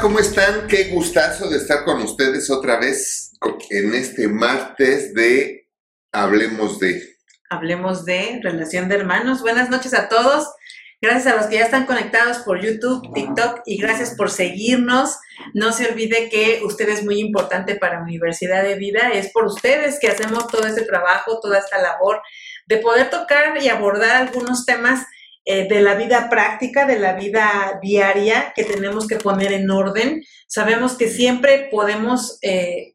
¿cómo están? Qué gustazo de estar con ustedes otra vez en este martes de Hablemos de. Hablemos de relación de hermanos. Buenas noches a todos. Gracias a los que ya están conectados por YouTube, TikTok y gracias por seguirnos. No se olvide que usted es muy importante para Universidad de Vida. Es por ustedes que hacemos todo este trabajo, toda esta labor de poder tocar y abordar algunos temas eh, de la vida práctica, de la vida diaria que tenemos que poner en orden. Sabemos que siempre podemos eh,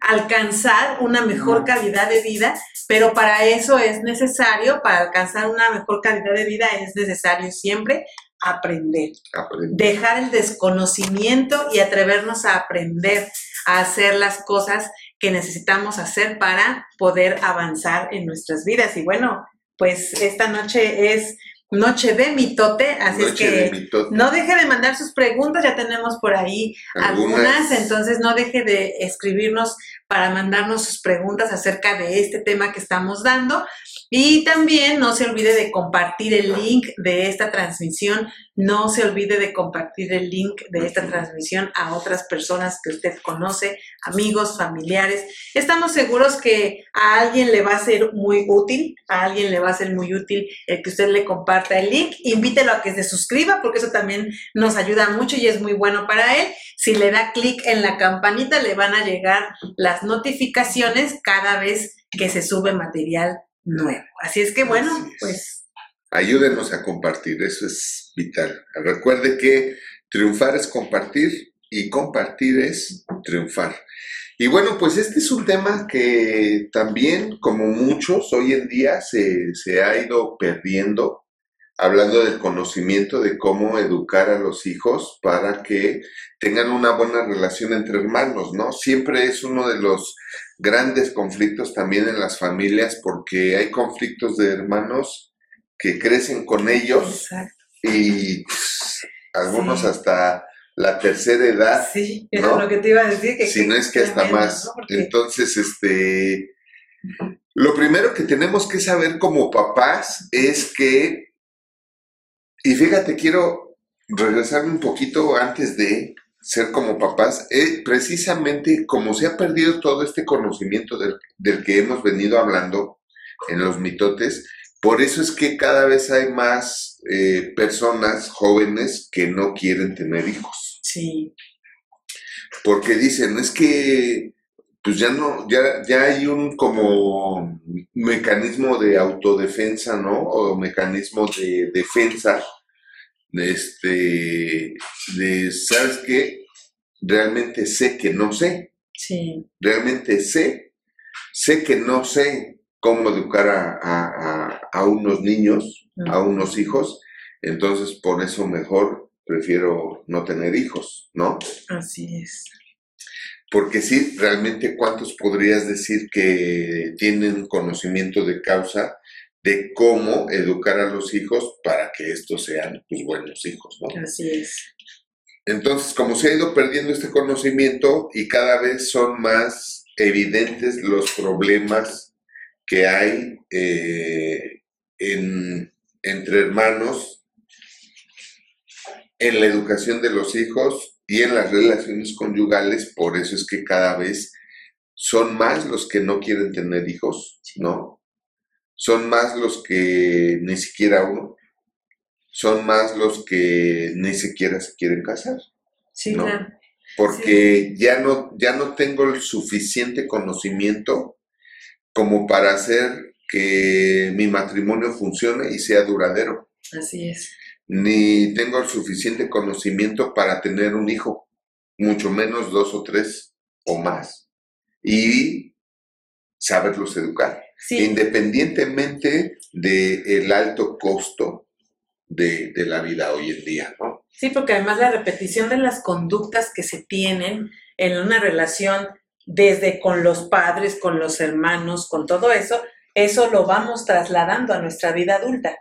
alcanzar una mejor calidad de vida, pero para eso es necesario, para alcanzar una mejor calidad de vida es necesario siempre aprender, dejar el desconocimiento y atrevernos a aprender a hacer las cosas que necesitamos hacer para poder avanzar en nuestras vidas. Y bueno, pues esta noche es Noche de mitote, así es que no deje de mandar sus preguntas, ya tenemos por ahí algunas. entonces no deje de escribirnos para mandarnos sus preguntas acerca de este tema que estamos dando. Y también no se olvide de compartir el link de esta transmisión, no se olvide de compartir el link de esta transmisión a otras personas que usted conoce, amigos, familiares. Estamos seguros que a alguien le va a ser muy útil, a alguien le va a ser muy útil el que usted le comparta el link. Invítelo a que se suscriba porque eso también nos ayuda mucho y es muy bueno para él. Si le da clic en la campanita le van a llegar las notificaciones cada vez que se sube material nuevo. Así es que bueno, pues... Ayúdenos a compartir, eso es vital. Recuerde que triunfar es compartir y compartir es triunfar. Y bueno, pues este es un tema que también, como muchos, hoy en día se, se ha ido perdiendo, hablando del conocimiento de cómo educar a los hijos para que tengan una buena relación entre hermanos, ¿no? Siempre es uno de los grandes conflictos también en las familias porque hay conflictos de hermanos que crecen con ellos y pues, algunos hasta la tercera edad. Sí, es lo que te iba a decir. Que si no es que hasta más. Entonces, este, lo primero que tenemos que saber como papás es que, y fíjate, quiero regresarme un poquito antes de, ser como papás, eh, precisamente como se ha perdido todo este conocimiento del, que hemos venido hablando en los mitotes, por eso es que cada vez hay más eh, personas jóvenes que no quieren tener hijos. Sí. Porque dicen, es que pues ya no, ya, ya hay un como mecanismo de autodefensa, ¿no? O mecanismo de defensa este, de, ¿sabes qué? Realmente sé que no sé. Sí. Realmente sé, sé que no sé cómo educar a, unos niños, a unos hijos, entonces por eso mejor prefiero no tener hijos, ¿no? Así es. Porque sí, realmente cuántos podrías decir que tienen conocimiento de causa de cómo educar a los hijos para que estos sean pues, buenos hijos, ¿no? Así es. Entonces, como se ha ido perdiendo este conocimiento y cada vez son más evidentes los problemas que hay eh, entre hermanos en la educación de los hijos y en las relaciones conyugales, por eso es que cada vez son más los que no quieren tener hijos, ¿no? Son más los que ni siquiera uno, son más los que ni siquiera se quieren casar. Sí, claro. Porque ya, no, ya no tengo el suficiente conocimiento como para hacer que mi matrimonio funcione y sea duradero. Así es. Ni tengo el suficiente conocimiento para tener un hijo, mucho menos dos o tres o más. Y saberlos educar independientemente del alto costo de, la vida hoy en día, ¿no? Sí, porque además la repetición de las conductas que se tienen en una relación desde con los padres, con los hermanos, con todo eso, eso lo vamos trasladando a nuestra vida adulta.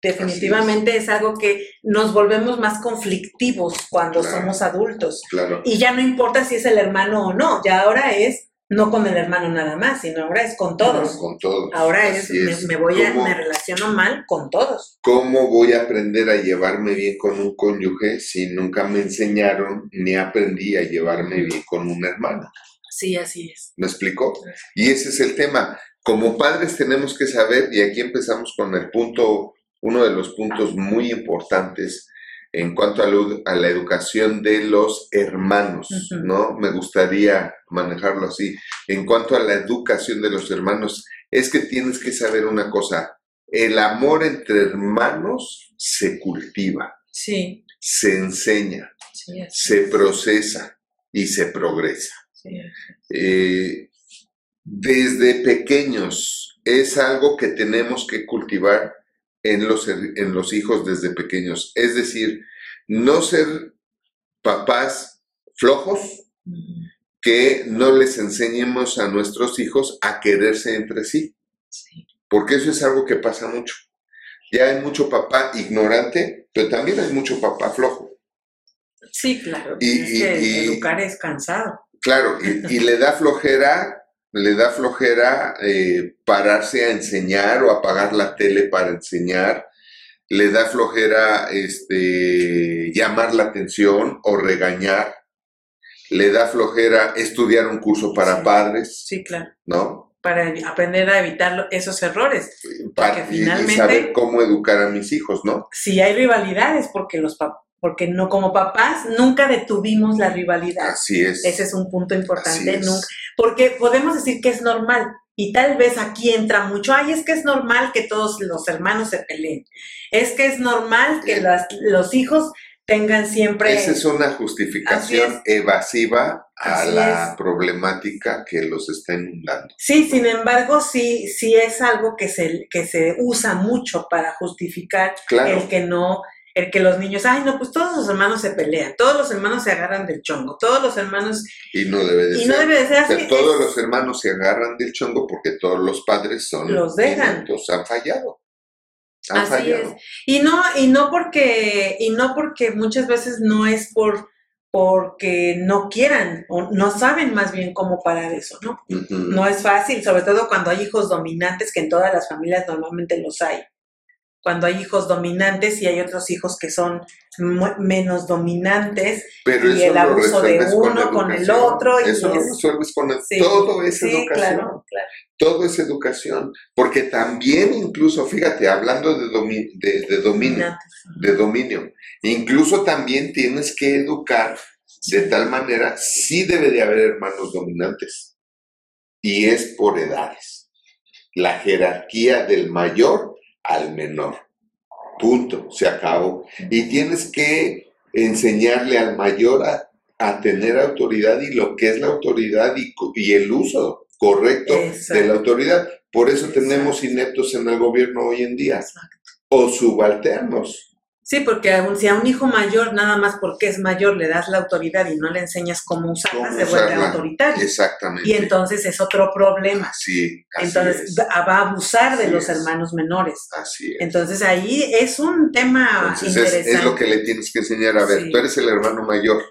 Definitivamente es. algo que nos volvemos más conflictivos cuando somos adultos. Claro. Y ya no importa si es el hermano o no, ya ahora es no con el hermano nada más, sino ahora es con todos. con todos. Ahora es, me, voy a, me relaciono mal con todos. ¿Cómo voy a aprender a llevarme bien con un cónyuge si nunca me enseñaron ni aprendí a llevarme bien con un hermano? Sí, así es. ¿Me explico? Y ese es el tema. Como padres tenemos que saber, y aquí empezamos con el punto, uno de los puntos muy importantes, en cuanto a, la educación de los hermanos, ¿no? Me gustaría manejarlo así. En cuanto a la educación de los hermanos, es que tienes que saber una cosa, el amor entre hermanos se cultiva, sí. se enseña, se procesa y se progresa. Eh, desde pequeños es algo que tenemos que cultivar en los, en los hijos desde pequeños. Es decir, no ser papás flojos, que no les enseñemos a nuestros hijos a quererse entre sí. Porque eso es algo que pasa mucho. Ya hay mucho papá ignorante, pero también hay mucho papá flojo. Sí, claro. Y, educar es cansado. Claro, y, le da flojera le da flojera eh, pararse a enseñar o apagar la tele para enseñar, le da flojera este, llamar la atención o regañar, le da flojera estudiar un curso para padres. Sí, claro. ¿No? Para aprender a evitar esos errores. Para finalmente, y saber cómo educar a mis hijos, ¿no? Sí, hay rivalidades porque los papás porque no como papás nunca detuvimos la rivalidad. Así es. Ese es un punto importante, nunca, porque podemos decir que es normal y tal vez aquí entra mucho, ay, es que es normal que todos los hermanos se peleen, es que es normal que los hijos tengan siempre... Esa es una justificación evasiva a la problemática que los está inundando. Sí, sin embargo, sí, sí es algo que se, que se usa mucho para justificar el que no el que los niños, ay, no, pues todos los hermanos se pelean, todos los hermanos se agarran del chongo, todos los hermanos... Y no debe de y ser. No debe de ser así. todos los hermanos se agarran del chongo porque todos los padres son... Los dejan. han fallado. Han así fallado. es. Y no, y no porque, y no porque muchas veces no es por porque no quieran o no saben más bien cómo parar eso, ¿no? No es fácil, sobre todo cuando hay hijos dominantes, que en todas las familias normalmente los hay cuando hay hijos dominantes y hay otros hijos que son menos dominantes y el abuso de uno con, el otro. Eso lo resuelves con todo es educación. Todo es educación. Porque también incluso, fíjate, hablando de, de, dominio, de dominio, incluso también tienes que educar de tal manera, sí debe de haber hermanos dominantes. Y es por edades. La jerarquía del mayor al menor. Punto, se acabó. Y tienes que enseñarle al mayor a, tener autoridad y lo que es la autoridad y, y el uso correcto de la autoridad. Por eso tenemos ineptos en el gobierno hoy en día. O subalternos. Sí, porque si a un hijo mayor, nada más porque es mayor, le das la autoridad y no le enseñas cómo usarla, se vuelve autoritario. Exactamente. Y entonces es otro problema. Sí, entonces va a abusar de los hermanos menores. Así es. Entonces ahí es un tema interesante. Es, lo que le tienes que enseñar. A ver, tú eres el hermano mayor,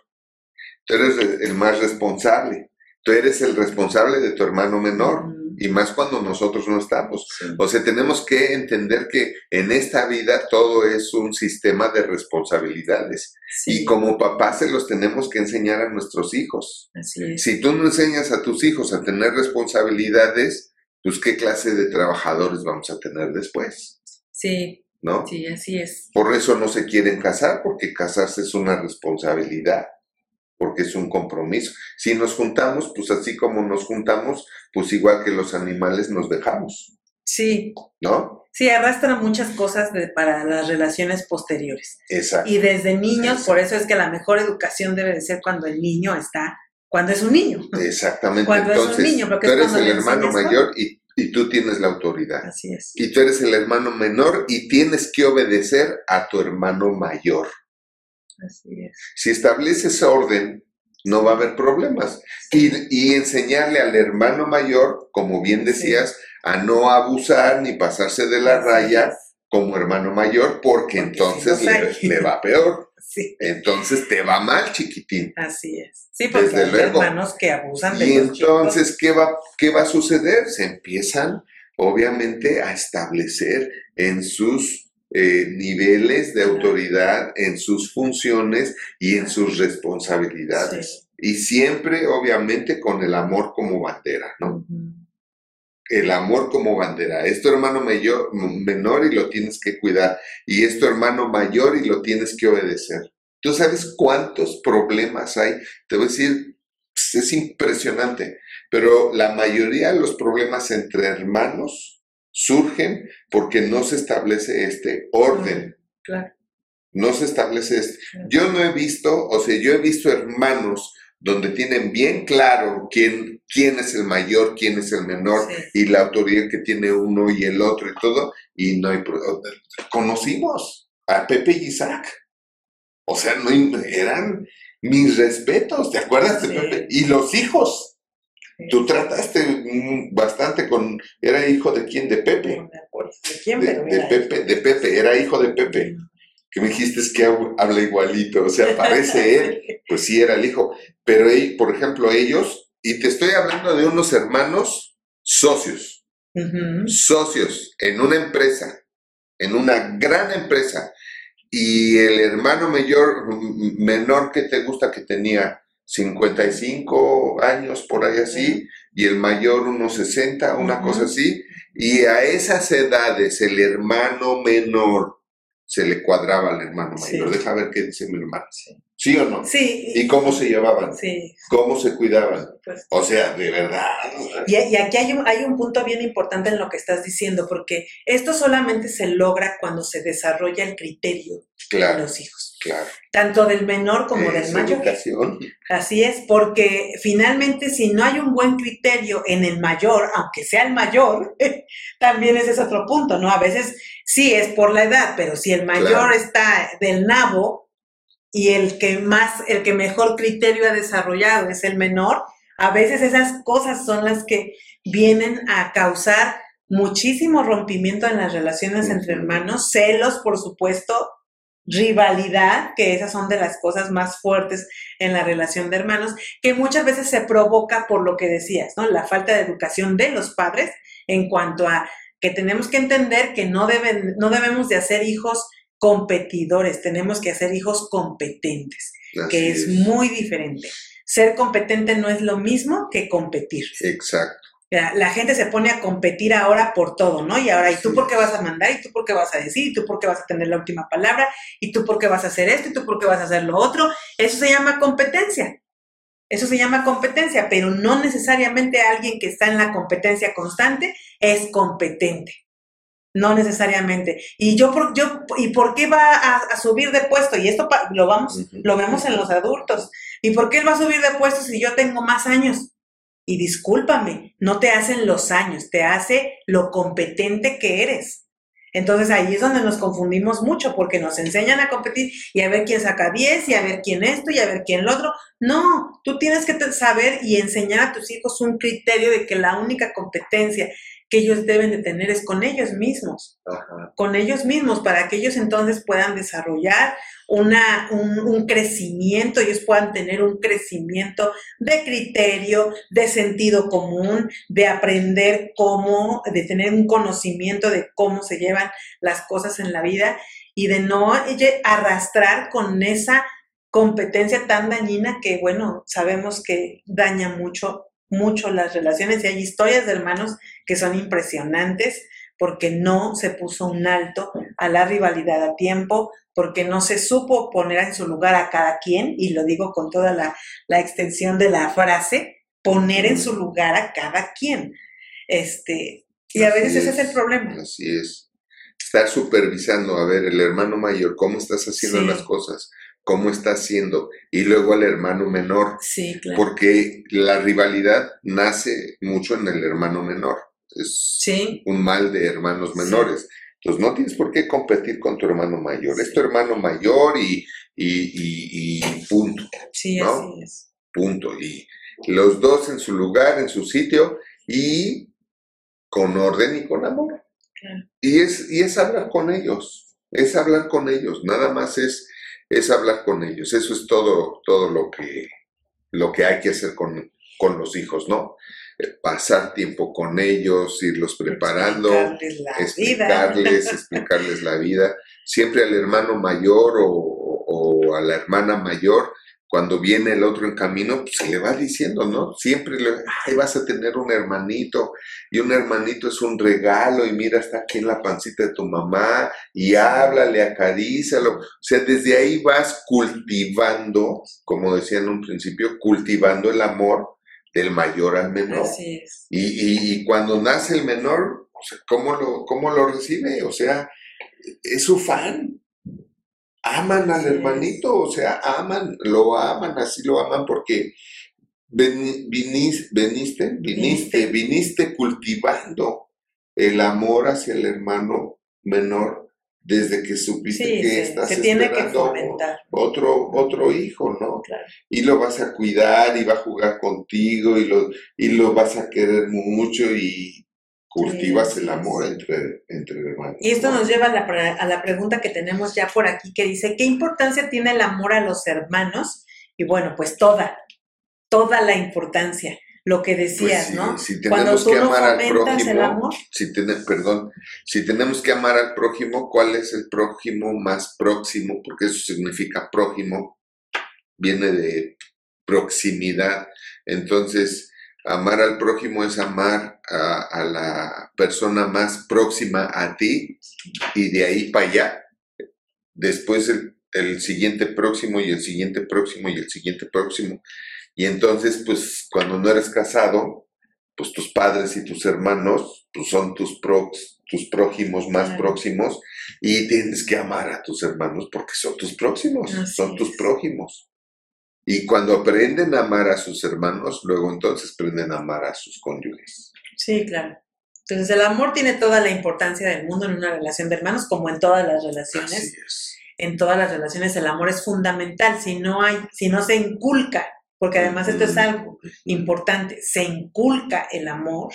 tú eres el más responsable, tú eres el responsable de tu hermano menor y más cuando nosotros no estamos. O sea, tenemos que entender que en esta vida todo es un sistema de responsabilidades y como papás se los tenemos que enseñar a nuestros hijos. Si tú no enseñas a tus hijos a tener responsabilidades, pues qué clase de trabajadores vamos a tener después. Sí. ¿No? Sí, así es. Por eso no se quieren casar, porque casarse es una responsabilidad porque es un compromiso. Si nos juntamos, pues así como nos juntamos, pues igual que los animales nos dejamos. Sí. ¿No? Sí, arrastra muchas cosas para las relaciones posteriores. Exacto. Y desde niños, por eso es que la mejor educación debe de ser cuando el niño está, cuando es un niño. Exactamente. Cuando es un niño, porque tú eres el hermano mayor y, y tú tienes la autoridad. Así es. Y tú eres el hermano menor y tienes que obedecer a tu hermano mayor. Si estableces orden, no va a haber problemas. Y, enseñarle al hermano mayor, como bien decías, a no abusar ni pasarse de la raya como hermano mayor, porque, entonces le, va peor. Sí, Entonces te va mal, chiquitín. así es. Sí, porque Desde hay luego. hermanos que abusan de Y los chicos. entonces, ¿qué va, ¿qué va a suceder? Se empiezan, obviamente, a establecer en sus eh, niveles de autoridad, en sus funciones y en sus responsabilidades. Sí. Y siempre, obviamente, con el amor como bandera, ¿no? El amor como bandera. Es tu hermano mayor, menor y lo tienes que cuidar. Y es tu hermano mayor y lo tienes que obedecer. ¿Tú sabes cuántos problemas hay? Te voy a decir, es impresionante. Pero la mayoría de los problemas entre hermanos surgen porque no se establece este orden. Claro. No se establece este. claro. Yo no he visto, o sea, yo he visto hermanos donde tienen bien claro quién, quién es el mayor, quién es el menor Sí. y la autoridad que tiene uno y el otro y todo, y no hay... Conocimos a Pepe y Isaac. O sea, no eran mis respetos, ¿te acuerdas de. Pepe? Y los hijos. Tú trataste bastante con... ¿Era hijo de quién? De Pepe. No me acuerdo de quién, De, pero de Pepe, de Pepe, era hijo de Pepe. Que me dijiste es que hab- habla igualito, o sea, parece él pues sí era el hijo. Pero, por ejemplo, ellos, y te estoy hablando de unos hermanos socios, socios en una empresa, en una gran empresa, y el hermano mayor, menor que te gusta que tenía 55 años, por ahí así, y el mayor unos 60, una cosa así, y a esas edades el hermano menor se le cuadraba al hermano Sí. mayor. Deja ver qué dice mi hermano. Sí. ¿Sí o no? Sí. ¿Y cómo se llevaban? Sí, ¿Cómo se cuidaban? pues. O sea, de verdad. Y, y aquí hay un, hay un punto bien importante en lo que estás diciendo, porque esto solamente se logra cuando se desarrolla el criterio de los hijos, claro. tanto del menor como del mayor. educación. Así es, porque finalmente si no hay un buen criterio en el mayor, aunque sea el mayor, también ese es otro punto, ¿no? A veces sí es por la edad, pero si el mayor Claro. está del nabo y el que más, el que mejor criterio ha desarrollado es el menor, a veces esas cosas son las que vienen a causar muchísimo rompimiento en las relaciones entre hermanos, celos, por supuesto, rivalidad, que esas son de las cosas más fuertes en la relación de hermanos, que muchas veces se provoca por lo que decías, ¿no? La falta de educación de los padres en cuanto a que tenemos que entender que no, deben, no debemos de hacer hijos competidores, tenemos que hacer hijos competentes, que Así es muy diferente. Ser competente no es lo mismo que competir. Exacto. La, gente se pone a competir ahora por todo, ¿no? Y ahora, ¿y tú por qué vas a mandar? ¿Y tú por qué vas a decir? ¿Y tú por qué vas a tener la última palabra? ¿Y tú por qué vas a hacer esto? ¿Y tú por qué vas a hacer lo otro? Eso se llama competencia. Eso se llama competencia, pero no necesariamente alguien que está en la competencia constante es competente. No necesariamente. Y yo, por, yo ¿y por qué va a, a subir de puesto? Y esto pa- lo vamos, lo vemos en los adultos. ¿Y por qué él va a subir de puesto si yo tengo más años? Y discúlpame, no te hacen los años, te hace lo competente que eres. Entonces ahí es donde nos confundimos mucho porque nos enseñan a competir y a ver quién saca 10 y a ver quién esto y a ver quién lo otro. No, tú tienes que saber y enseñar a tus hijos un criterio de que la única competencia que ellos deben de tener es con ellos mismos Ajá. con ellos mismos para que ellos entonces puedan desarrollar una, un, un crecimiento, ellos puedan tener un crecimiento de criterio, de sentido común, de aprender cómo, de tener un conocimiento de cómo se llevan las cosas en la vida y de no arrastrar con esa competencia tan dañina que, bueno, sabemos que daña mucho, mucho las relaciones y hay historias de hermanos que son impresionantes porque no se puso un alto a la rivalidad a tiempo, porque no se supo poner en su lugar a cada quien, y lo digo con toda la, la extensión de la frase, poner en su lugar a cada quien. Este, y a Así veces ese es el es. problema. Así es. Estar supervisando, a ver, el hermano mayor, cómo estás haciendo Sí. las cosas, cómo está haciendo, y luego al hermano menor, Sí, claro. porque la rivalidad nace mucho en el hermano menor. Es Sí, un mal de hermanos menores. Entonces no tienes por qué competir con tu hermano mayor. Es tu hermano mayor y, y, y, y punto, sí, ¿no? así es. punto. Y los dos en su lugar, en su sitio y con orden y con amor. Claro. Y es, y es hablar con ellos, es hablar con ellos, nada más es es hablar con ellos. Eso es todo, todo lo que, lo que hay que hacer con, con los hijos, ¿no? Eh, pasar tiempo con ellos, irlos preparando, Explicarles la explicarles, vida. explicarles la vida. Siempre al hermano mayor o, o a la hermana mayor, cuando viene el otro en camino, pues se le va diciendo, ¿no? Siempre le, ay, vas a tener un hermanito, y un hermanito es un regalo, y mira, está aquí en la pancita de tu mamá, y háblale, acarícialo. O sea, desde ahí vas cultivando, como decía en un principio, cultivando el amor del mayor al menor. Así es. Y, y- y cuando nace el menor, o sea, ¿cómo, lo, ¿cómo lo recibe? O sea, es su fan. Aman al hermanito, o sea, aman, lo aman, así lo aman porque veni- vinis- veniste, viniste, viniste cultivando el amor hacia el hermano menor desde que supiste Sí, que estás tiene esperando otro, otro hijo, ¿no? Claro. y lo vas a cuidar y va a jugar contigo y lo, y lo vas a querer mucho y cultivas el amor entre, entre hermanos. Y esto ¿no? nos lleva a la, a la pregunta que tenemos ya por aquí, que dice, ¿qué importancia tiene el amor a los hermanos? Y bueno, pues toda, toda la importancia, lo que Pues decías, sí, ¿no? si Cuando tenemos tú que no amar al el amor, si tiene, perdón, si tenemos que amar al prójimo, ¿cuál es el prójimo más próximo? Porque eso significa prójimo, viene de proximidad. Entonces, amar al prójimo es amar a, a la persona más próxima a ti y de ahí para allá. Después el, el siguiente próximo y el siguiente próximo y el siguiente próximo. Y entonces, pues cuando no eres casado, pues tus padres y tus hermanos pues, son tus, prox- tus prójimos más Claro. próximos y tienes que amar a tus hermanos porque son tus próximos, Así son tus prójimos. Y cuando aprenden a amar a sus hermanos, luego entonces aprenden a amar a sus cónyuges. sí, claro. Entonces el amor tiene toda la importancia del mundo en una relación de hermanos, como en todas las relaciones. Así es. en todas las relaciones el amor es fundamental. Si no hay, si no se inculca, porque además esto es algo importante, se inculca el amor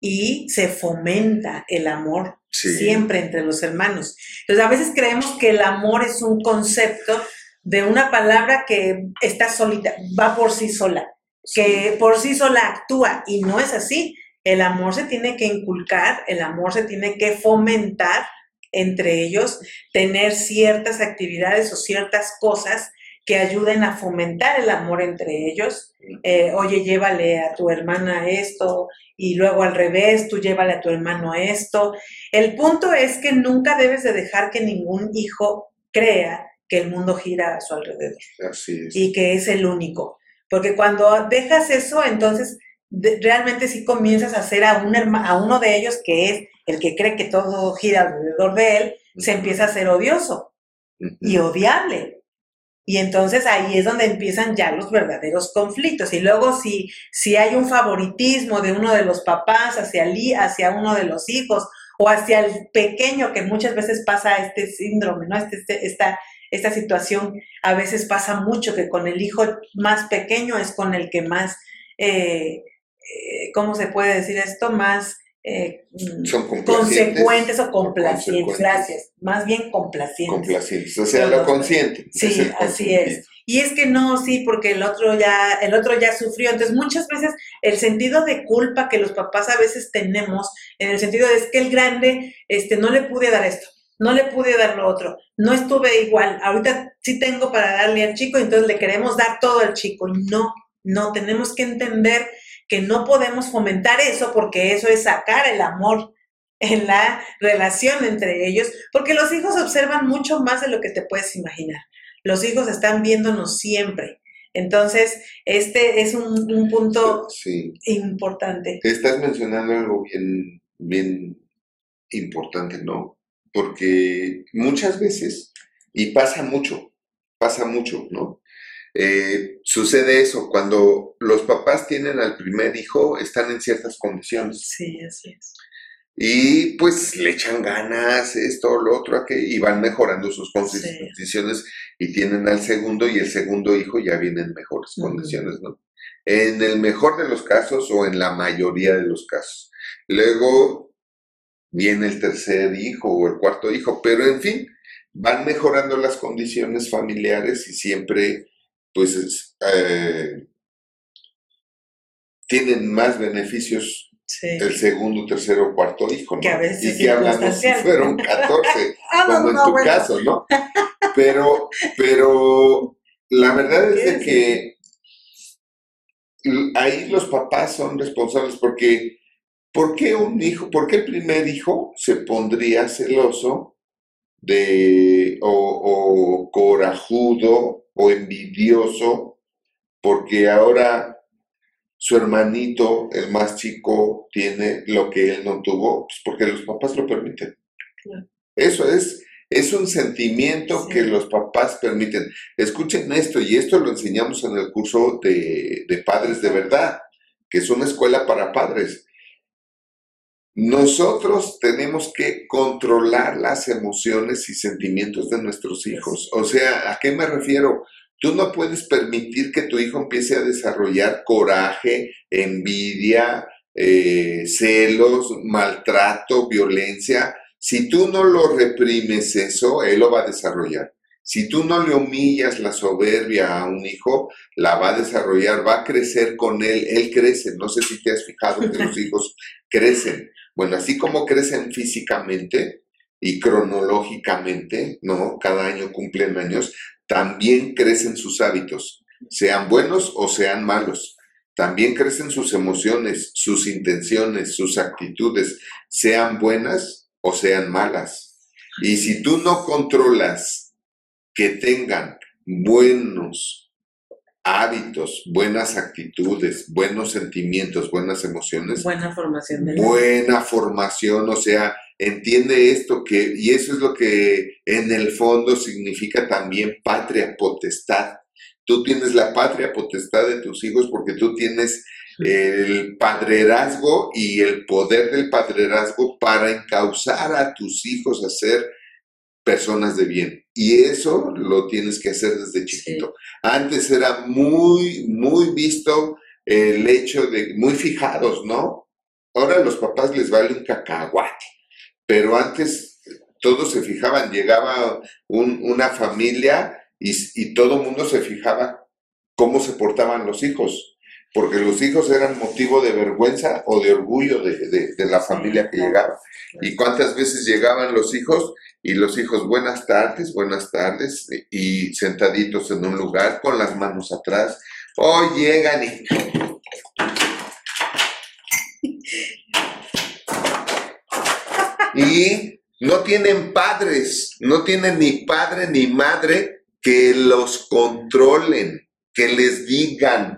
y se fomenta el amor Sí. siempre entre los hermanos. Entonces a veces creemos que el amor es un concepto de una palabra que está solita, va por sí sola, que por sí sola actúa y no es así. El amor se tiene que inculcar, el amor se tiene que fomentar entre ellos, tener ciertas actividades o ciertas cosas que ayuden a fomentar el amor entre ellos. Eh, oye, llévale a tu hermana esto y luego al revés, tú llévale a tu hermano esto. El punto es que nunca debes de dejar que ningún hijo crea que el mundo gira a su alrededor Así es. y que es el único. Porque cuando dejas eso, entonces de- realmente sí comienzas a hacer a, un herma- a uno de ellos, que es el que cree que todo gira alrededor de él, se empieza a ser odioso y odiable. Y entonces ahí es donde empiezan ya los verdaderos conflictos. Y luego si, si hay un favoritismo de uno de los papás hacia, el, hacia uno de los hijos o hacia el pequeño, que muchas veces pasa este síndrome, ¿no? Este, este- esta, esta situación a veces pasa mucho, que con el hijo más pequeño es con el que más, eh, eh, ¿cómo se puede decir esto? Más eh, mm, Son complacientes. consecuentes o complacientes, gracias, más bien complacientes. Complacientes. O sea, lo consciente. Sí, es así es. Y es que no, sí, porque el otro ya, el otro ya sufrió. Entonces, muchas veces el sentido de culpa que los papás a veces tenemos, en el sentido de es que el grande, este, no le pude dar esto, no le pude dar lo otro, no estuve igual. Ahorita sí tengo para darle al chico, entonces le queremos dar todo al chico. No, no, tenemos que entender que no podemos fomentar eso porque eso es sacar el amor en la relación entre ellos, porque los hijos observan mucho más de lo que te puedes imaginar. Los hijos están viéndonos siempre. Entonces, este es un, un punto Sí. importante. Estás mencionando algo bien, bien importante, ¿no? Porque muchas veces, y pasa mucho, pasa mucho, ¿no? Eh, sucede eso, cuando los papás tienen al primer hijo, están en ciertas condiciones Sí, así es. y pues le echan ganas, esto, lo otro, aquello, y van mejorando sus Sí. condiciones y tienen al segundo y el segundo hijo ya viene en mejores condiciones, ¿no? En el mejor de los casos o en la mayoría de los casos. Luego viene el tercer hijo o el cuarto hijo, pero en fin, van mejorando las condiciones familiares y siempre, pues, eh, tienen más beneficios el segundo, tercero, cuarto hijo, ¿no? Que a veces y que hablamos si fueron 14, Ah, no, como en no, tu bueno. caso, ¿no? Pero, pero la verdad es de que ahí los papás son responsables porque ¿por qué un hijo, por qué el primer hijo se pondría celoso de o, o corajudo o envidioso porque ahora su hermanito, el más chico, tiene lo que él no tuvo? Pues porque los papás lo permiten. Claro. Eso es, es un sentimiento Sí. que los papás permiten. Escuchen esto, y esto lo enseñamos en el curso de, de Padres de Verdad, que es una escuela para padres. Nosotros tenemos que controlar las emociones y sentimientos de nuestros hijos. O sea, ¿a qué me refiero? Tú no puedes permitir que tu hijo empiece a desarrollar coraje, envidia, eh, celos, maltrato, violencia. Si tú no lo reprimes eso, él lo va a desarrollar. Si tú no le humillas la soberbia a un hijo, la va a desarrollar, va a crecer con él, él crece. No sé si te has fijado que los hijos crecen. Bueno, así como crecen físicamente y cronológicamente, ¿no? Cada año cumplen años, también crecen sus hábitos, sean buenos o sean malos. También crecen sus emociones, sus intenciones, sus actitudes, sean buenas o sean malas. Y si tú no controlas que tengan buenos hábitos, buenas actitudes, buenos sentimientos, buenas emociones, Buena formación de buena formación, o sea, entiende esto que, y eso es lo que en el fondo significa también patria potestad. Tú tienes la patria potestad de tus hijos porque tú tienes el padrerazgo y el poder del padrerazgo para encauzar a tus hijos a ser personas de bien. Y eso lo tienes que hacer desde chiquito. Antes era muy, muy visto el hecho de, muy fijados, ¿no? Ahora a los papás les vale un cacahuate, pero antes todos se fijaban, llegaba un- una familia y, y todo el mundo se fijaba cómo se portaban los hijos, porque los hijos eran motivo de vergüenza o de orgullo de, de- de la familia que llegaba. ¿Y cuántas veces llegaban los hijos? Y los hijos, buenas tardes, buenas tardes, y sentaditos en un lugar con las manos atrás. O llegan y... Y no tienen padres, no tienen ni padre ni madre que los controlen, que les digan,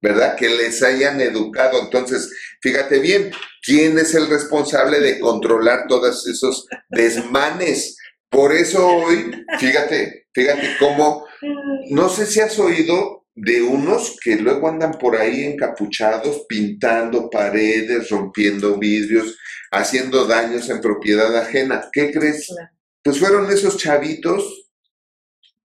¿verdad? Que les hayan educado. Entonces, fíjate bien, ¿quién es el responsable de controlar todos esos desmanes? Por eso hoy, fíjate, fíjate cómo, no sé si has oído de unos que luego andan por ahí encapuchados, pintando paredes, rompiendo vidrios, haciendo daños en propiedad ajena. ¿Qué crees? Pues fueron esos chavitos,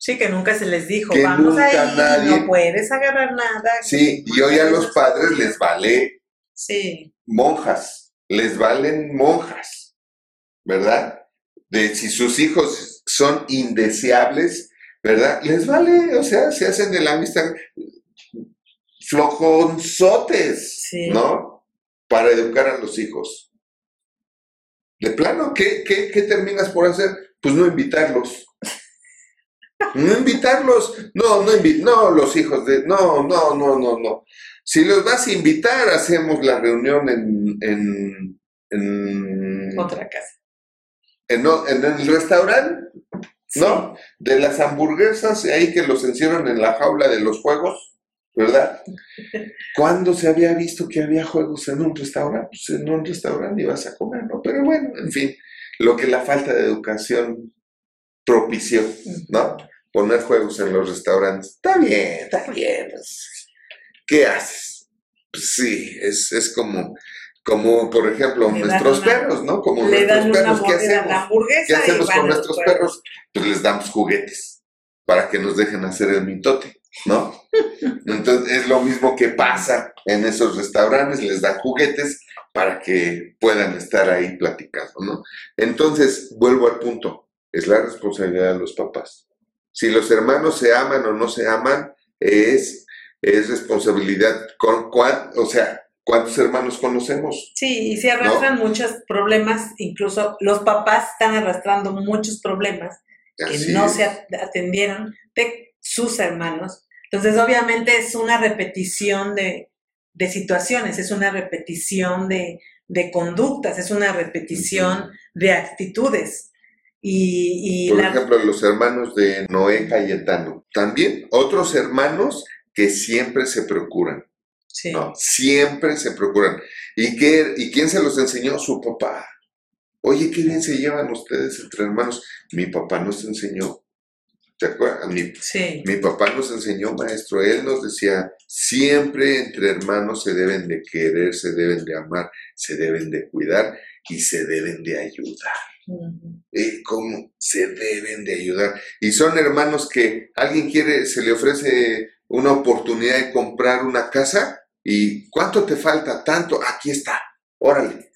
Sí, que nunca se les dijo, Que vamos nunca ahí, nadie- no puedes agarrar nada. sí, y hoy a los padres les vale Sí, monjas, les valen monjas, ¿verdad? De si sus hijos son indeseables, ¿verdad? Les vale, o sea, se hacen de la amistad flojonzotes, Sí. ¿no? Para educar a los hijos. De plano, ¿qué, qué, qué terminas por hacer? Pues no invitarlos. No invitarlos. No, no invi- No, los hijos de. No, no, no, no, no. Si los vas a invitar, hacemos la reunión en. en, en, otra casa. en el restaurante, ¿no? De las hamburguesas, ahí que los encierran en la jaula de los juegos, ¿verdad? ¿Cuándo se había visto que había juegos en un restaurante? Pues en un restaurante ibas a comer, ¿no? Pero bueno, en fin, lo que la falta de educación propició, ¿no? Poner juegos en los restaurantes. Está bien, está bien. pues, ¿Qué haces? Pues sí, es, es como, como, por ejemplo, Le nuestros una- perros, ¿no? Como nuestros perros, ¿qué hacemos? ¿Qué hacemos con nuestros perros? Pues les damos juguetes para que nos dejen hacer el mitote, ¿no? Entonces es lo mismo que pasa en esos restaurantes, les dan juguetes para que puedan estar ahí platicando, ¿no? Entonces, vuelvo al punto. es la responsabilidad de los papás. Si los hermanos se aman o no se aman, es, es responsabilidad. Con cuál, o sea, ¿cuántos hermanos conocemos? Sí, y se arrastran muchos problemas, incluso los papás están arrastrando muchos problemas que no se atendieron de sus hermanos. Entonces, obviamente es una repetición de, de situaciones, es una repetición de, de, conductas, es una repetición de actitudes. Y, Por ejemplo, los hermanos de Noé Cayetano, también otros hermanos que siempre se procuran. Sí. Siempre se procuran. ¿Y, qué, ¿Y quién se los enseñó? Su papá. Oye, qué bien se llevan ustedes entre hermanos. Mi papá nos enseñó. ¿Te acuerdas? Mi, sí. mi papá nos enseñó, maestro. Él nos decía, siempre entre hermanos se deben de querer, se deben de amar, se deben de cuidar y se deben de ayudar. ¿Y cómo se deben de ayudar? Y son hermanos que alguien quiere, se le ofrece una oportunidad de comprar una casa y ¿cuánto te falta? Tanto, aquí está, órale,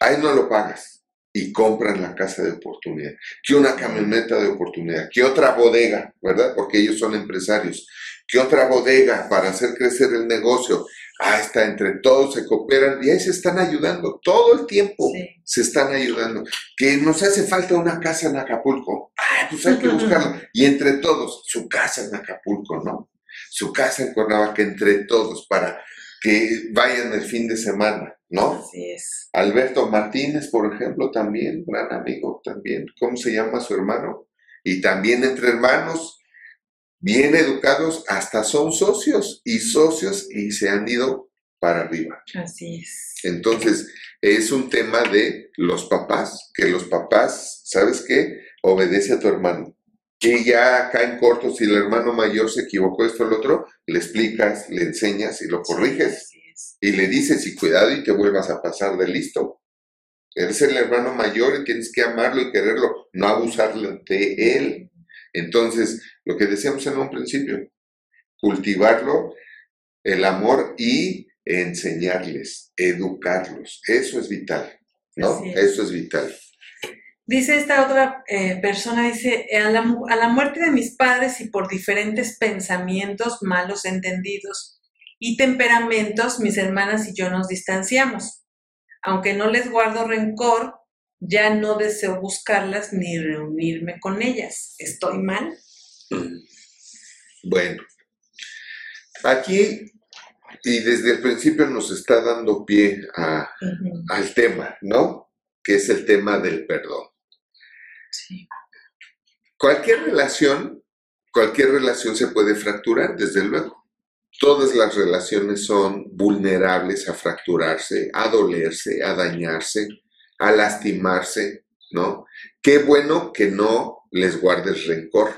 ahí no lo pagas y compran la casa de oportunidad, que una camioneta de oportunidad, que otra bodega, ¿verdad? Porque ellos son empresarios, que otra bodega para hacer crecer el negocio, ah, está entre todos, se cooperan y ahí se están ayudando, todo el tiempo se están ayudando. Que nos hace falta una casa en Acapulco, ah, pues hay que buscarla. Y entre todos, su casa en Acapulco, ¿no? Su casa en Cuernavaca, entre todos, para que vayan el fin de semana, ¿no? Así es. Alberto Martínez, por ejemplo, también, gran amigo también. ¿Cómo se llama su hermano? Y también entre hermanos, bien educados, hasta son socios y socios y se han ido para arriba. Así es. Entonces, es un tema de los papás, que los papás, ¿sabes qué? Obedece a tu hermano. Que ya acá en corto, si el hermano mayor se equivocó esto o lo otro, le explicas, le enseñas y lo corriges. y le dices, y cuidado y te vuelvas a pasar de listo. Eres el hermano mayor y tienes que amarlo y quererlo, no abusarle de él. Entonces, lo que decíamos en un principio, cultivarlo, el amor y enseñarles, educarlos. Eso es vital, ¿no? Eso es vital. Dice esta otra eh, persona, dice, a la, a la muerte de mis padres y por diferentes pensamientos malos entendidos y temperamentos, mis hermanas y yo nos distanciamos. Aunque no les guardo rencor, ya no deseo buscarlas ni reunirme con ellas. ¿Estoy mal? Bueno, aquí y desde el principio nos está dando pie al tema, ¿no? Que es el tema del perdón. Sí. Cualquier relación, cualquier relación se puede fracturar, desde luego. Todas las relaciones son vulnerables a fracturarse, a dolerse, a dañarse, a lastimarse, ¿no? Qué bueno que no les guardes rencor.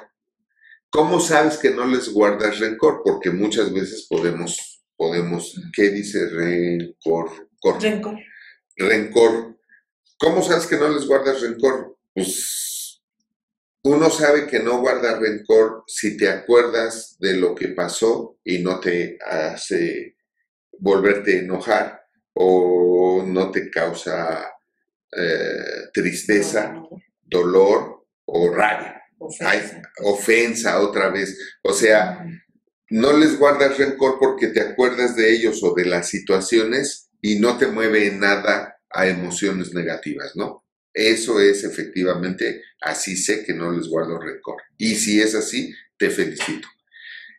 ¿Cómo sabes que no les guardas rencor? Porque muchas veces podemos, podemos, ¿qué dice rencor? Rencor. Rencor. ¿Cómo sabes que no les guardas rencor? Pues uno sabe que no guarda rencor si te acuerdas de lo que pasó y no te hace volverte a enojar o no te causa eh, tristeza, dolor o rabia. Ofensa. ofensa otra vez. O sea, no les guardas rencor porque te acuerdas de ellos o de las situaciones y no te mueve nada a emociones negativas, ¿no? Eso es efectivamente, así sé que no les guardo rencor. Y si es así, te felicito.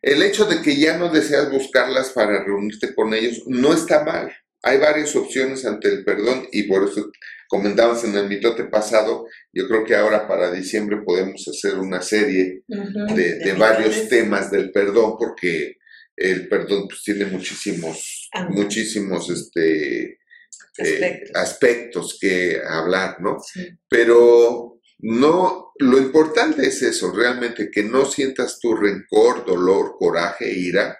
El hecho de que ya no deseas buscarlas para reunirte con ellos no está mal. Hay varias opciones ante el perdón y por eso comentábamos en el mitote pasado, yo creo que ahora para diciembre podemos hacer una serie de, varios temas del perdón porque el perdón pues, tiene muchísimos, muchísimos este, eh, aspectos. que hablar, ¿no? Pero no, lo importante es eso, realmente, que no sientas tu rencor, dolor, coraje, ira,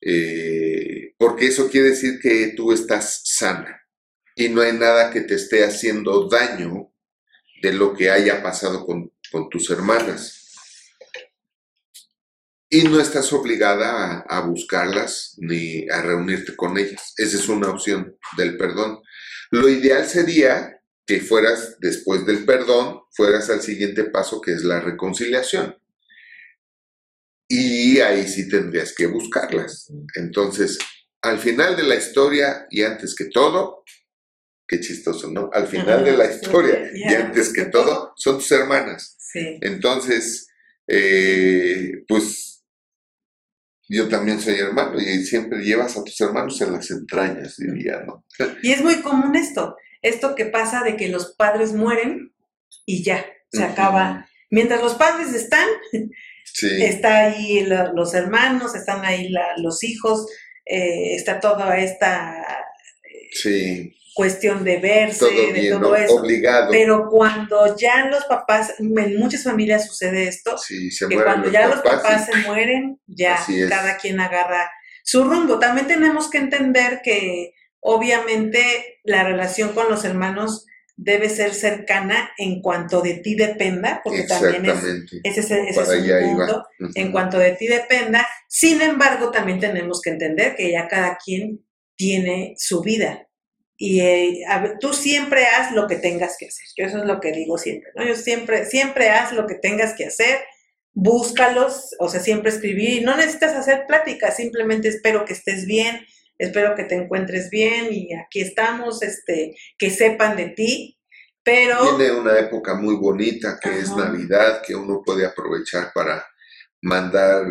eh, porque eso quiere decir que tú estás sana y no hay nada que te esté haciendo daño de lo que haya pasado con, tus hermanas. Y no estás obligada a, buscarlas ni a reunirte con ellas. Esa es una opción del perdón. Lo ideal sería que fueras, después del perdón, fueras al siguiente paso que es la reconciliación. Y ahí sí tendrías que buscarlas. Entonces, al final de la historia y antes que todo, qué chistoso, ¿no? Al final de la historia y antes que todo, son tus hermanas. Sí. Entonces, eh, pues yo también soy hermano y siempre llevas a tus hermanos en las entrañas, diría, ¿no? Y es muy común esto, esto que pasa de que los padres mueren y ya, se acaba. Mientras los padres están, Sí, está ahí la- los hermanos, están ahí la- los hijos, eh, está toda esta sí, cuestión de verse, todo de bien, todo ¿no? eso. Obligado. Pero cuando ya los papás, en muchas familias sucede esto, Sí, se que cuando los ya los papás y- se mueren, ya cada quien agarra su rumbo. También tenemos que entender que obviamente la relación con los hermanos debe ser cercana en cuanto de ti dependa, porque también es, ese, es- ese es un punto en cuanto de ti dependa. Sin embargo, también tenemos que entender que ya cada quien tiene su vida. Y eh, a tú siempre haz lo que tengas que hacer. Yo eso es lo que digo siempre, ¿no? Yo siempre, siempre haz lo que tengas que hacer, búscalos, o sea, siempre escribir. Y no necesitas hacer pláticas, simplemente espero que estés bien, espero que te encuentres bien y aquí estamos, este, que sepan de ti. Pero Viene una época muy bonita que es. Navidad, que uno puede aprovechar para mandar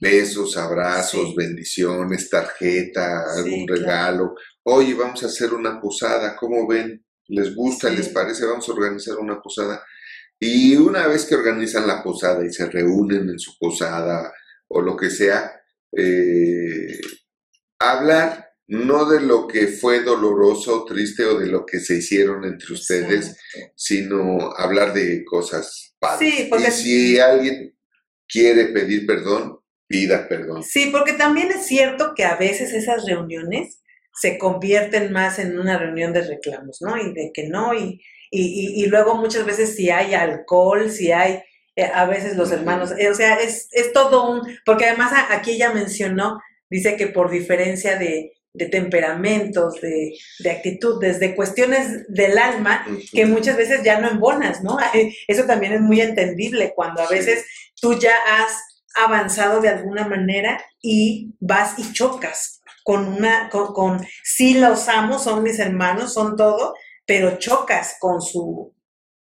besos, abrazos, Sí. bendiciones, tarjeta, Sí, algún claro. Oye, vamos a hacer una posada, ¿cómo ven? ¿Les gusta? Sí. ¿Les parece? Vamos a organizar una posada. Y una vez que organizan la posada y se reúnen en su posada o lo que sea, eh, hablar no de lo que fue doloroso, triste o de lo que se hicieron entre ustedes, sino hablar de cosas padres. Sí, porque- Y si alguien quiere pedir perdón, pida perdón. Sí, porque también es cierto que a veces esas reuniones se convierten más en una reunión de reclamos, ¿no? Y de que no, y, y, y- y luego muchas veces si hay alcohol, si hay, eh, a veces los hermanos, eh, o sea, es, es todo un, porque además aquí ella mencionó, dice que por diferencia de, de temperamentos, de, de actitudes, de cuestiones del alma, que muchas veces ya no embonas, ¿no? Eso también es muy entendible cuando a veces tú ya has avanzado de alguna manera y vas y chocas con una, con, con sí los amo, son mis hermanos, son todo, pero chocas con su,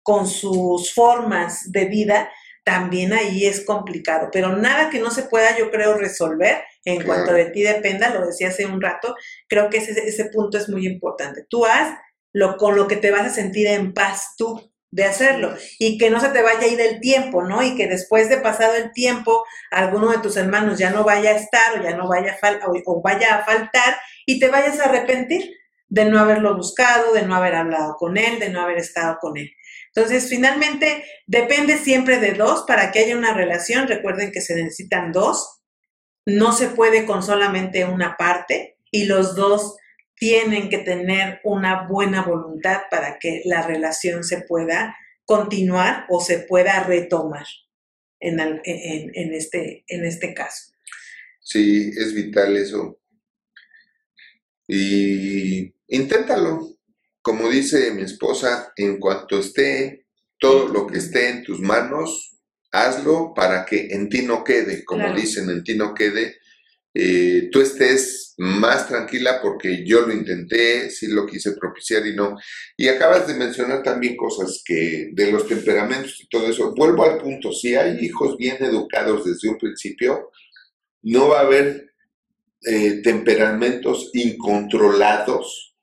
con sus formas de vida, también ahí es complicado. Pero nada que no se pueda, yo creo, resolver en Claro. cuanto de ti dependa, lo decía hace un rato, creo que ese, ese punto es muy importante. Tú haz lo, con lo que te vas a sentir en paz tú de hacerlo y que no se te vaya a ir el tiempo, ¿no? Y que después de pasado el tiempo, alguno de tus hermanos ya no vaya a estar o ya no vaya a, o, o vaya a faltar y te vayas a arrepentir de no haberlo buscado, de no haber hablado con él, de no haber estado con él. Entonces, finalmente, depende siempre de dos para que haya una relación. Recuerden que se necesitan dos. No se puede con solamente una parte y los dos tienen que tener una buena voluntad para que la relación se pueda continuar o se pueda retomar en, en- en este, en este caso. Sí, es vital eso. Y inténtalo. Como dice mi esposa, en cuanto esté todo lo que esté en tus manos, hazlo para que en ti no quede, como Claro. dicen, en ti no quede. eh, tú estés más tranquila porque yo lo intenté, sí lo quise propiciar y no. Y acabas de mencionar también cosas que de los temperamentos y todo eso. Vuelvo al punto, si hay hijos bien educados desde un principio, no va a haber eh, temperamentos incontrolados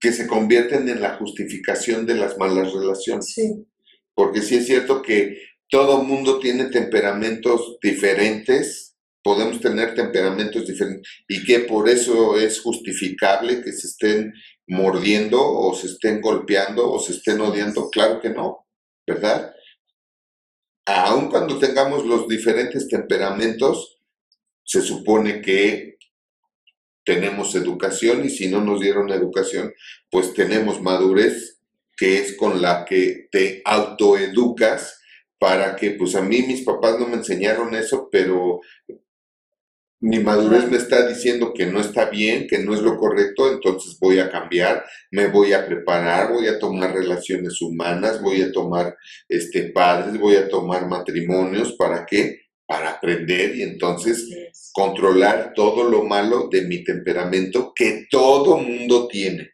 que se convierten en la justificación de las malas relaciones. Sí, Porque sí es cierto que todo mundo tiene temperamentos diferentes, podemos tener temperamentos diferentes y que por eso es justificable que se estén mordiendo o se estén golpeando o se estén odiando. Claro que no, ¿verdad? Aun cuando tengamos los diferentes temperamentos, se supone que tenemos educación y si no nos dieron educación, pues tenemos madurez, que es con la que te autoeducas para que, pues a mí mis papás no me enseñaron eso, pero Mi madurez me está diciendo que no está bien, que no es lo correcto, entonces voy a cambiar, me voy a preparar, voy a tomar relaciones humanas, voy a tomar este padres, voy a tomar matrimonios, ¿para qué? Para aprender y entonces controlar todo lo malo de mi temperamento que todo mundo tiene.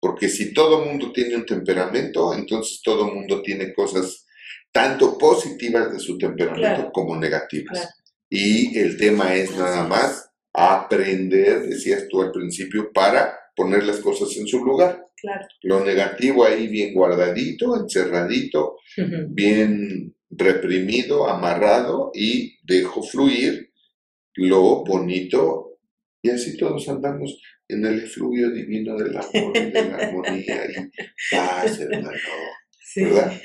Porque si todo mundo tiene un temperamento, entonces todo mundo tiene cosas tanto positivas de su temperamento como negativas. Y el tema es nada más aprender, decías tú al principio, para poner las cosas en su lugar. Lo negativo ahí bien guardadito, encerradito, bien reprimido, amarrado y dejo fluir lo bonito y así todos andamos en el efluvio divino del amor y de la armonía y paz, hermano. ¿Verdad?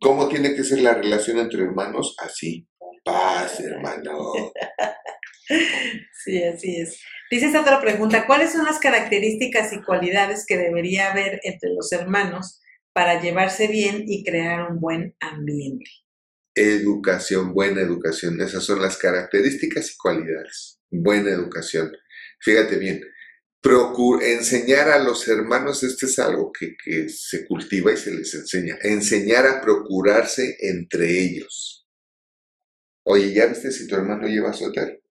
¿Cómo tiene que ser la relación entre hermanos? Así, paz, hermano. Sí, así es. Dice esta otra pregunta, ¿cuáles son las características y cualidades que debería haber entre los hermanos para llevarse bien y crear un buen ambiente? Educación, buena educación, esas son las características y cualidades. Buena educación. Fíjate bien, enseñar a los hermanos, esto es algo que, que se cultiva y se les enseña, enseñar a procurarse entre ellos. Oye, ¿ya viste si tu hermano lleva suéter?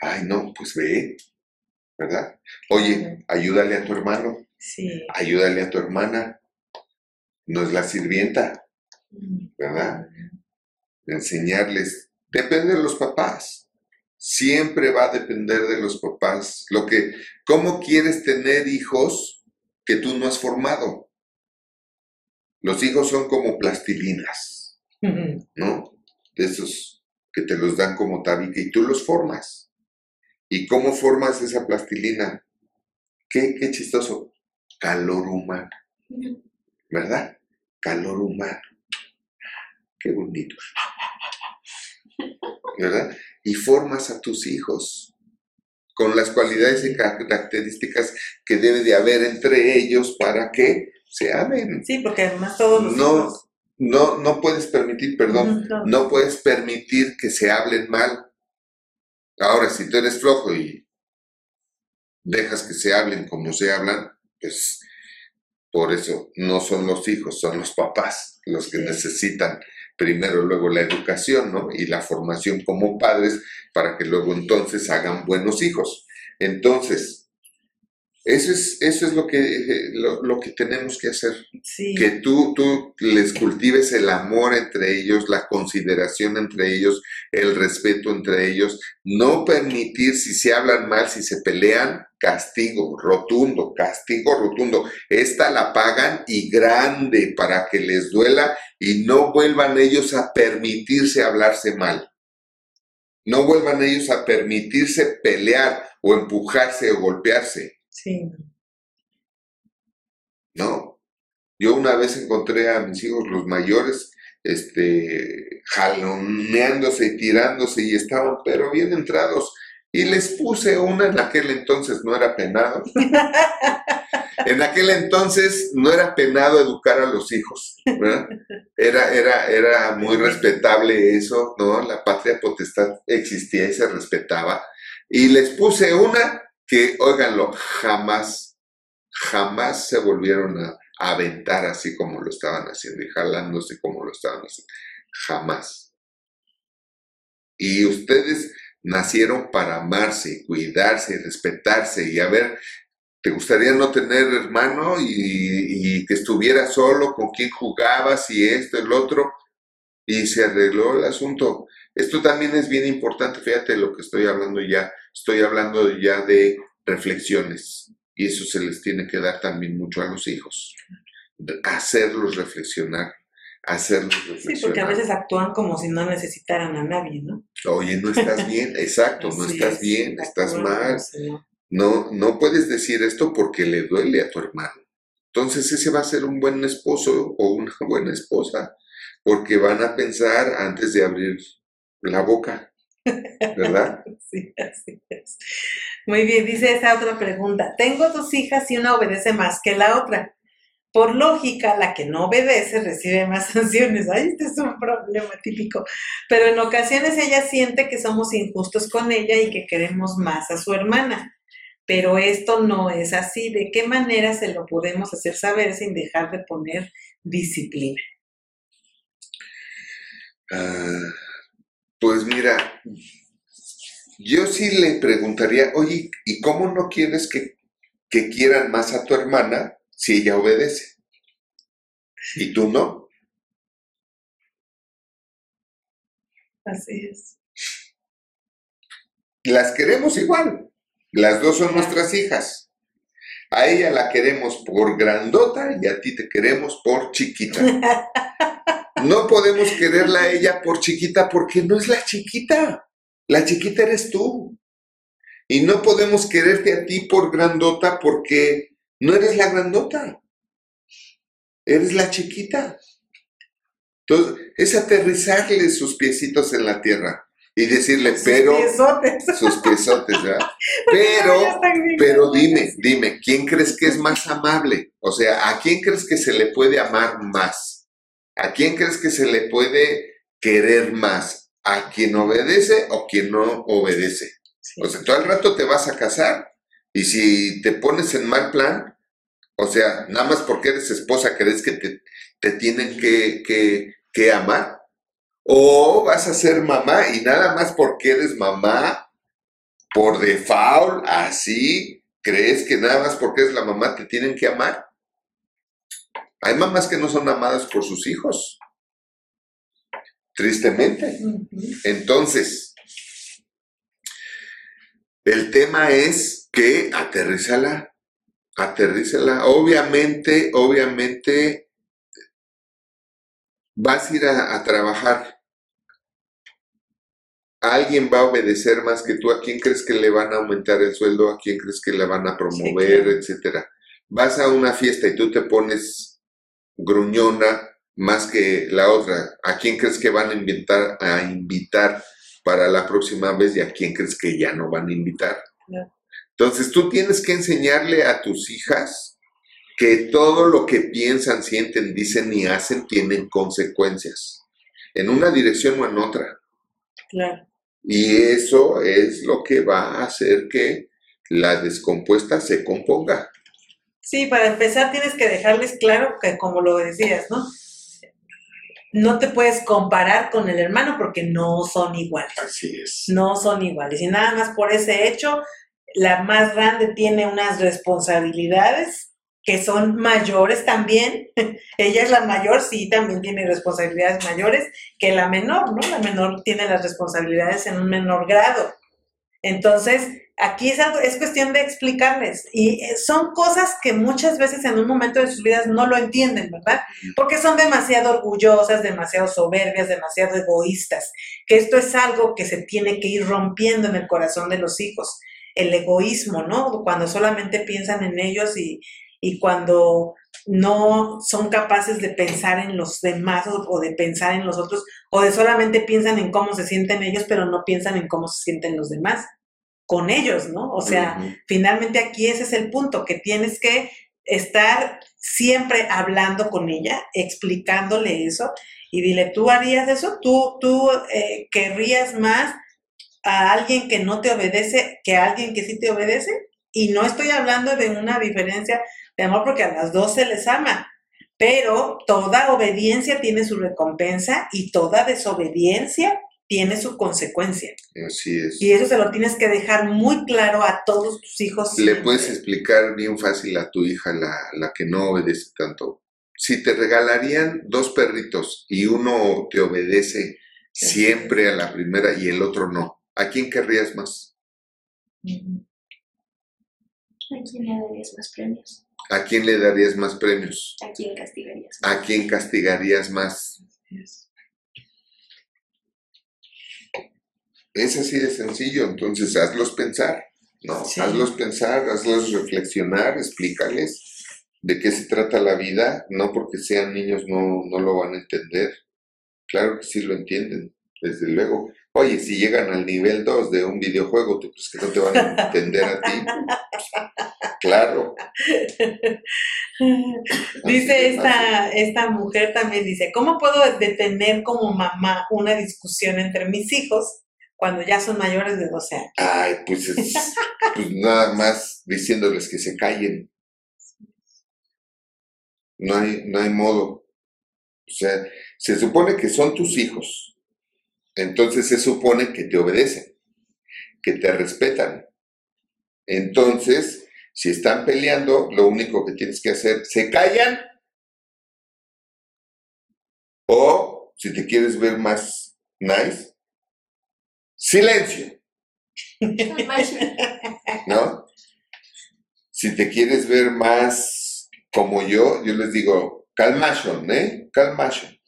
Ay, no, pues ve, ¿verdad? Oye, ayúdale a tu hermano. Sí. Ayúdale a tu hermana. No es la sirvienta, ¿verdad? Enseñarles. Depende de los papás. Siempre va a depender de los papás. Lo que, ¿cómo quieres tener hijos que tú no has formado? Los hijos son como plastilinas, ¿no? De esos que te los dan como tabique y tú los formas. ¿Y cómo formas esa plastilina? Qué, qué chistoso. Calor humano. ¿Verdad? Calor humano. Qué bonito. ¿Verdad? Y formas a tus hijos con las cualidades y características que debe de haber entre ellos para que se amen. Sí, porque además todos los no, hijos... no, no puedes permitir, perdón, no. no puedes permitir que se hablen mal. Ahora, si tú eres flojo y dejas que se hablen como se hablan, pues por eso no son los hijos, son los papás los que Sí. necesitan primero luego la educación, ¿no? Y la formación como padres para que luego entonces hagan buenos hijos. Entonces, eso es, eso es lo, que, lo, lo que tenemos que hacer Sí, que tú, tú les cultives el amor entre ellos, la consideración entre ellos, el respeto entre ellos, no permitir si se hablan mal, si se pelean, castigo rotundo, castigo rotundo. Esta la pagan y grande para que les duela y no vuelvan ellos a permitirse hablarse mal. No vuelvan ellos a permitirse pelear o empujarse o golpearse. Sí. ¿no? Yo una vez encontré a mis hijos, los mayores, este, jaloneándose y tirándose y estaban, pero bien entrados. Y les puse una, en aquel entonces no era penado. En aquel entonces no era penado educar a los hijos, ¿verdad? Era, era, era muy respetable eso, ¿no? La patria potestad existía y se respetaba. Y les puse una que, óiganlo, jamás, jamás se volvieron a, aventar así como lo estaban haciendo y jalándose como lo estaban haciendo. Jamás. Y ustedes nacieron para amarse, cuidarse, respetarse y a ver, ¿te gustaría no tener hermano y, y que estuviera solo, con quién jugabas y esto, el otro? Y se arregló el asunto. Esto también es bien importante, fíjate lo que estoy hablando ya, estoy hablando ya de reflexiones y eso se les tiene que dar también mucho a los hijos, hacerlos reflexionar, hacerlos reflexionar. Sí, porque a veces actúan como si no necesitaran a nadie, ¿no? Oye, no estás bien, exacto, no estás es, bien, estás mal. No, no puedes decir esto porque le duele a tu hermano. Entonces ese va a ser un buen esposo o una buena esposa, porque van a pensar antes de abrir la boca, ¿verdad? Sí, así es. Muy bien, dice esta otra pregunta. Tengo dos hijas y una obedece más que la otra. por lógica, la que no obedece recibe más sanciones. Ay, este es un problema típico. Pero en ocasiones ella siente que somos injustos con ella y que queremos más a su hermana. Pero esto no es así. ¿De qué manera se lo podemos hacer saber sin dejar de poner disciplina? Ah, pues mira, yo sí le preguntaría, oye, ¿y cómo no quieres que, que quieran más a tu hermana si ella obedece. ¿Y tú no? Así es. Las queremos igual. Las dos son nuestras hijas. A ella la queremos por grandota y a ti te queremos por chiquita. No podemos quererla a ella por chiquita porque no es la chiquita. La chiquita eres tú. Y no podemos quererte a ti por grandota porque no eres la grandota, eres la chiquita. Entonces, es aterrizarle sus piecitos en la tierra y decirle, pero... Sus piezotes, ¿verdad? Pero, pero dime, dime, ¿quién crees que es más amable? O sea, ¿a quién crees que se le puede amar más? ¿A quién crees que se le puede querer más? ¿A quien obedece o quien no obedece? O sea, todo el rato te vas a casar y si te pones en mal plan, o sea, nada más porque eres esposa, ¿crees que te, tienen que, que, amar? O vas a ser mamá y nada más porque eres mamá, por default, así, ¿crees que nada más porque eres la mamá te tienen que amar? Hay mamás que no son amadas por sus hijos. Tristemente. Entonces, el tema es que aterrízala aterrízala. Obviamente, obviamente, vas a ir a, trabajar. alguien va a obedecer más que tú. ¿A quién crees que le van a aumentar el sueldo? ¿A quién crees que le van a promover, etcétera? Vas a una fiesta y tú te pones gruñona más que la otra. ¿A quién crees que van a invitar, a invitar para la próxima vez y a quién crees que ya no van a invitar? Entonces tú tienes que enseñarle a tus hijas que todo lo que piensan, sienten, dicen y hacen tienen consecuencias, en una dirección o en otra. Claro. Y eso es lo que va a hacer que la descompuesta se componga. Sí, para empezar tienes que dejarles claro que, como lo decías, ¿no? No te puedes comparar con el hermano porque no son iguales. Así es. No son iguales. Y nada más por ese hecho la más grande tiene unas responsabilidades que son mayores también. Ella es la mayor, sí, también tiene responsabilidades mayores que la menor, ¿no? La menor tiene las responsabilidades en un menor grado. Entonces, aquí es, algo, es cuestión de explicarles. Y eh, son cosas que muchas veces en un momento de sus vidas no lo entienden, ¿verdad? Porque son demasiado orgullosas, demasiado soberbias, demasiado egoístas. Que esto es algo que se tiene que ir rompiendo en el corazón de los hijos el egoísmo, ¿no? Cuando solamente piensan en ellos y, cuando no son capaces de pensar en los demás o, de pensar en los otros, o de solamente piensan en cómo se sienten ellos, pero no piensan en cómo se sienten los demás con ellos, ¿no? O sea, finalmente aquí ese es el punto, que tienes que estar siempre hablando con ella, explicándole eso, y dile, ¿tú harías eso? ¿Tú, tú eh, querrías más a alguien que no te obedece que a alguien que sí te obedece. Y no estoy hablando de una diferencia de amor porque a las dos se les ama, pero toda obediencia tiene su recompensa y toda desobediencia tiene su consecuencia. Así es. Y eso se lo tienes que dejar muy claro a todos tus hijos. Le puedes explicar bien fácil a tu hija, la, la que no obedece tanto. Si te regalarían dos perritos y uno te obedece siempre a la primera y el otro no, ¿a quién querrías más? ¿A quién le darías más premios? ¿A quién le darías más premios? ¿A quién castigarías más? ¿A quién castigarías más? Es así de sencillo, entonces hazlos pensar, ¿no? Hazlos pensar, hazlos reflexionar, explícales de qué se trata la vida, no porque sean niños no, no lo van a entender. Claro que sí lo entienden, desde luego. Oye, si llegan al nivel 2 de un videojuego, pues que no te van a entender a ti. Claro. dice esta, esta mujer también, dice, ¿cómo puedo detener como mamá una discusión entre mis hijos cuando ya son mayores de 12 años? Ay, pues, es, pues nada más diciéndoles que se callen. No hay, no hay modo. O sea, se supone que son tus hijos. Entonces se supone que te obedecen, que te respetan. Entonces, si están peleando, lo único que tienes que hacer, se callan. O, si te quieres ver más nice, silencio. ¿No? Si te quieres ver más como yo, yo les digo, calmation, ¿eh? Calmation.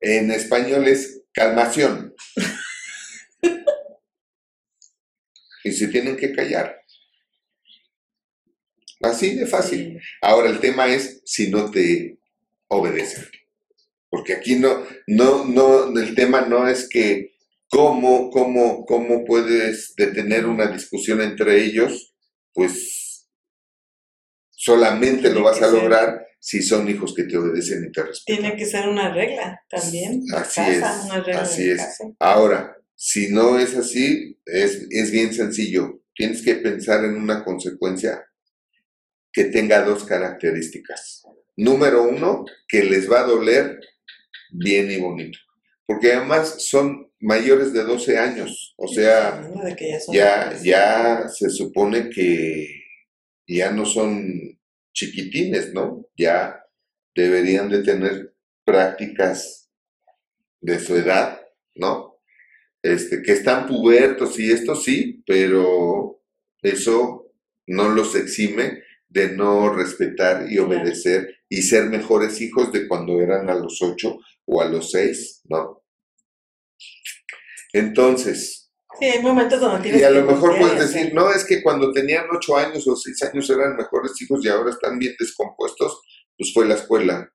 En español es calmación. y se tienen que callar. Así de fácil. Ahora el tema es si no te obedecen. Porque aquí no, no, no, el tema no es que cómo, cómo, cómo puedes detener una discusión entre ellos, pues solamente lo vas a lograr si son hijos que te obedecen y te respetan. Tiene que ser una regla también. Así es. así es. Ahora, si no es así, es, es bien sencillo. Tienes que pensar en una consecuencia que tenga dos características. Número uno, que les va a doler bien y bonito. Porque además son mayores de 12 años. O sea, ya, ya se supone que ya no son chiquitines, ¿no? Ya deberían de tener prácticas de su edad, ¿no? Este, que están pubertos y esto sí, pero eso no los exime de no respetar y obedecer y ser mejores hijos de cuando eran a los ocho o a los seis, ¿no? Entonces. Sí, hay momentos donde tienes Y a lo mejor puedes decir, no, es que cuando tenían ocho años o seis años eran mejores hijos y ahora están bien descompuestos, pues fue la escuela.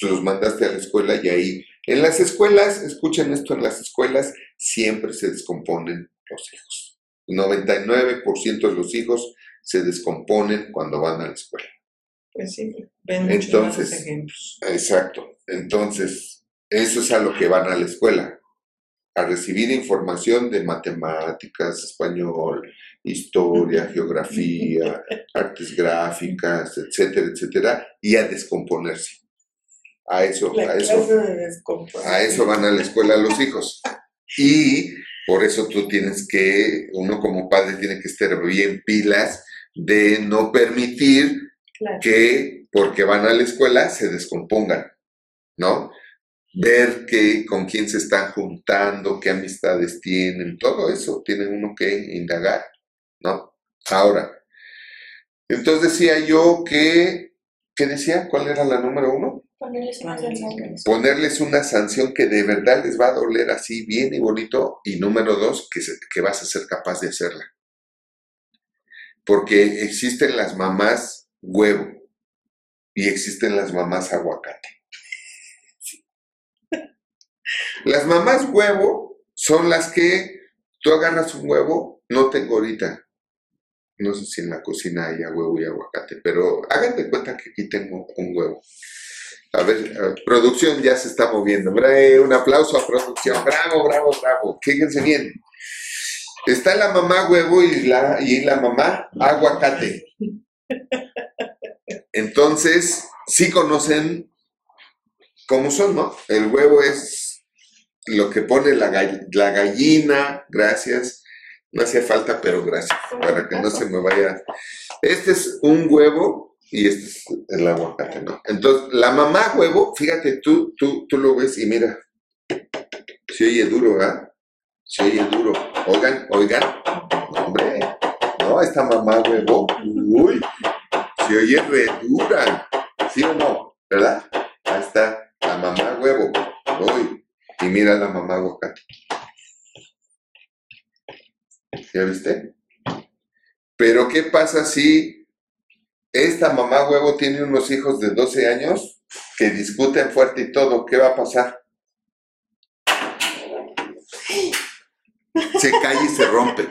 Pues los mandaste a la escuela y ahí. En las escuelas, escuchen esto, en las escuelas siempre se descomponen los hijos. El 99% de los hijos se descomponen cuando van a la escuela. Pues sí, ven Entonces, ejemplos. Exacto. Entonces, eso es a lo que van a la escuela, a recibir información de matemáticas, español, historia, geografía, artes gráficas, etcétera, etcétera, y a descomponerse. A eso, a eso, a eso van a la escuela los hijos. Y por eso tú tienes que, uno como padre tiene que estar bien pilas de no permitir que, porque van a la escuela, se descompongan, ¿no? Ver que, con quién se están juntando, qué amistades tienen, todo eso tiene uno que indagar, ¿no? Ahora, entonces decía yo que, ¿qué decía? ¿Cuál era la número uno? Ponerles una sanción. Ponerles una sanción que de verdad les va a doler así bien y bonito. Y número dos, que, que vas a ser capaz de hacerla porque existen las mamás huevo y existen las mamás aguacate. Las mamás huevo son las que tú agarras un huevo, no tengo ahorita, no sé si en la cocina haya huevo y aguacate, pero hagan de cuenta que aquí tengo un huevo. A ver, producción ya se está moviendo. Un aplauso a producción. Bravo, bravo, bravo. Fíjense bien. Está la mamá huevo y la, y la mamá aguacate. Entonces, sí conocen cómo son, ¿no? El huevo es lo que pone la, la gallina, gracias. No hacía falta, pero gracias, para que no se me vaya. Este es un huevo y este es el aguacate, ¿no? Entonces, la mamá huevo, fíjate, tú, tú, tú lo ves y mira, se oye duro, ¿ah? Se oye duro. Oigan, oigan. Hombre, no, esta mamá huevo. Uy, se oye re dura. ¿Sí o no? ¿Verdad? Ahí está la mamá huevo. Uy, y mira la mamá aguacate. ¿Ya viste? Pero ¿qué pasa si esta mamá huevo tiene unos hijos de 12 años que discuten fuerte y todo? ¿Qué va a pasar? se cae y se rompe.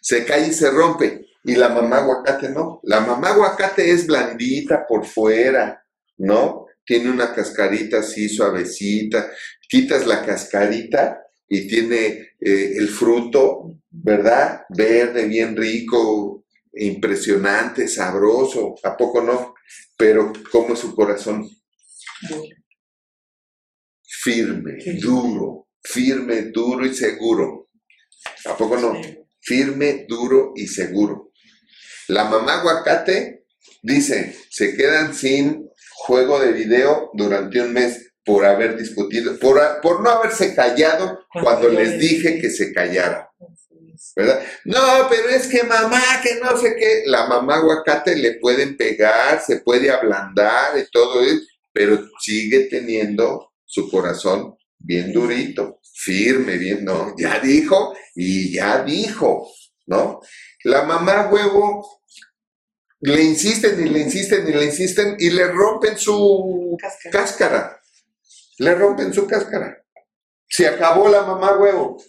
Se cae y se rompe. y la mamá aguacate no. La mamá aguacate es blandita por fuera, ¿no? Tiene una cascarita así suavecita. Quitas la cascarita y tiene eh, el fruto, ¿verdad? Verde, bien rico, impresionante, sabroso. ¿A poco no? Pero ¿cómo es su corazón? Firme, duro, firme, duro y seguro. ¿A poco no? Firme, duro y seguro. La mamá aguacate dice, se quedan sin juego de video durante un mes por haber discutido, por, por no haberse callado cuando les dije que se callaran. ¿verdad? No, pero es que mamá, que no sé qué, la mamá aguacate le pueden pegar, se puede ablandar y todo eso, pero sigue teniendo su corazón bien durito, firme, bien, ¿no? Ya dijo y ya dijo, ¿no? La mamá huevo le insisten y le insisten y le insisten y le rompen su cáscara. Le rompen su cáscara. Se acabó la mamá huevo.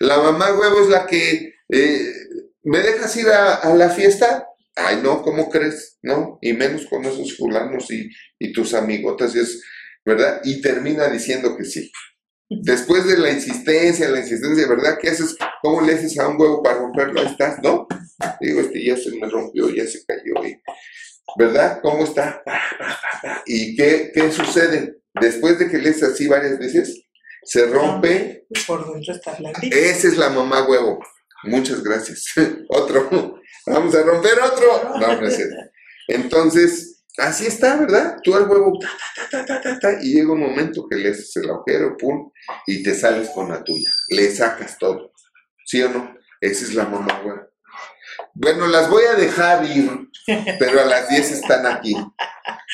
La mamá huevo es la que eh, me dejas ir a, la fiesta. Ay, no, ¿cómo crees? No, y menos con esos fulanos y, y tus amigotas, es, ¿verdad? Y termina diciendo que sí. Después de la insistencia, la insistencia, ¿verdad? ¿Qué haces? ¿Cómo le haces a un huevo para romperlo? Ahí estás, ¿no? Digo, este ya se me rompió, ya se cayó. ¿Verdad? ¿Cómo está? ¿Y qué, qué sucede? Después de que le haces así varias veces, se rompe. Por dentro está Esa es la mamá huevo. Muchas gracias. otro. Vamos a romper otro. No, no es Entonces, así está, ¿verdad? Tú al huevo, ta, ta, ta, ta, y llega un momento que le haces el agujero, pum, y te sales con la tuya. Le sacas todo. ¿Sí o no? Esa es la mamá huevo. Bueno, las voy a dejar ir, pero a las 10 están aquí,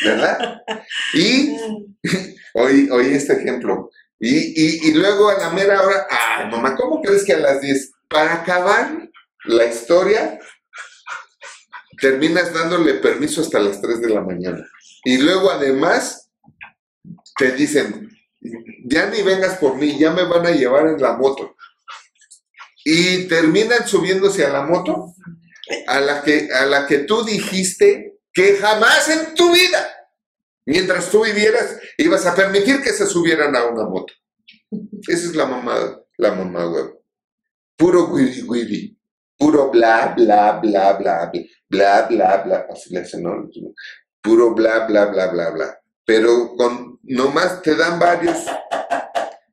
¿verdad? Y oí este ejemplo. Y, y, luego a la mera hora, ay, mamá, ¿cómo crees que a las 10? Para acabar la historia, terminas dándole permiso hasta las 3 de la mañana. Y luego además te dicen, ya ni vengas por mí, ya me van a llevar en la moto. Y terminan subiéndose a la moto a la que, a la que tú dijiste que jamás en tu vida Mientras tú vivieras, ibas a permitir que se subieran a una moto. Esa es la mamá, la mamá huevo. Puro wiri wiri. Puro bla, bla, bla, bla, bla, bla, bla, así le hacen, ¿no? Puro bla, bla, bla, bla, bla. Pero con, nomás te dan varios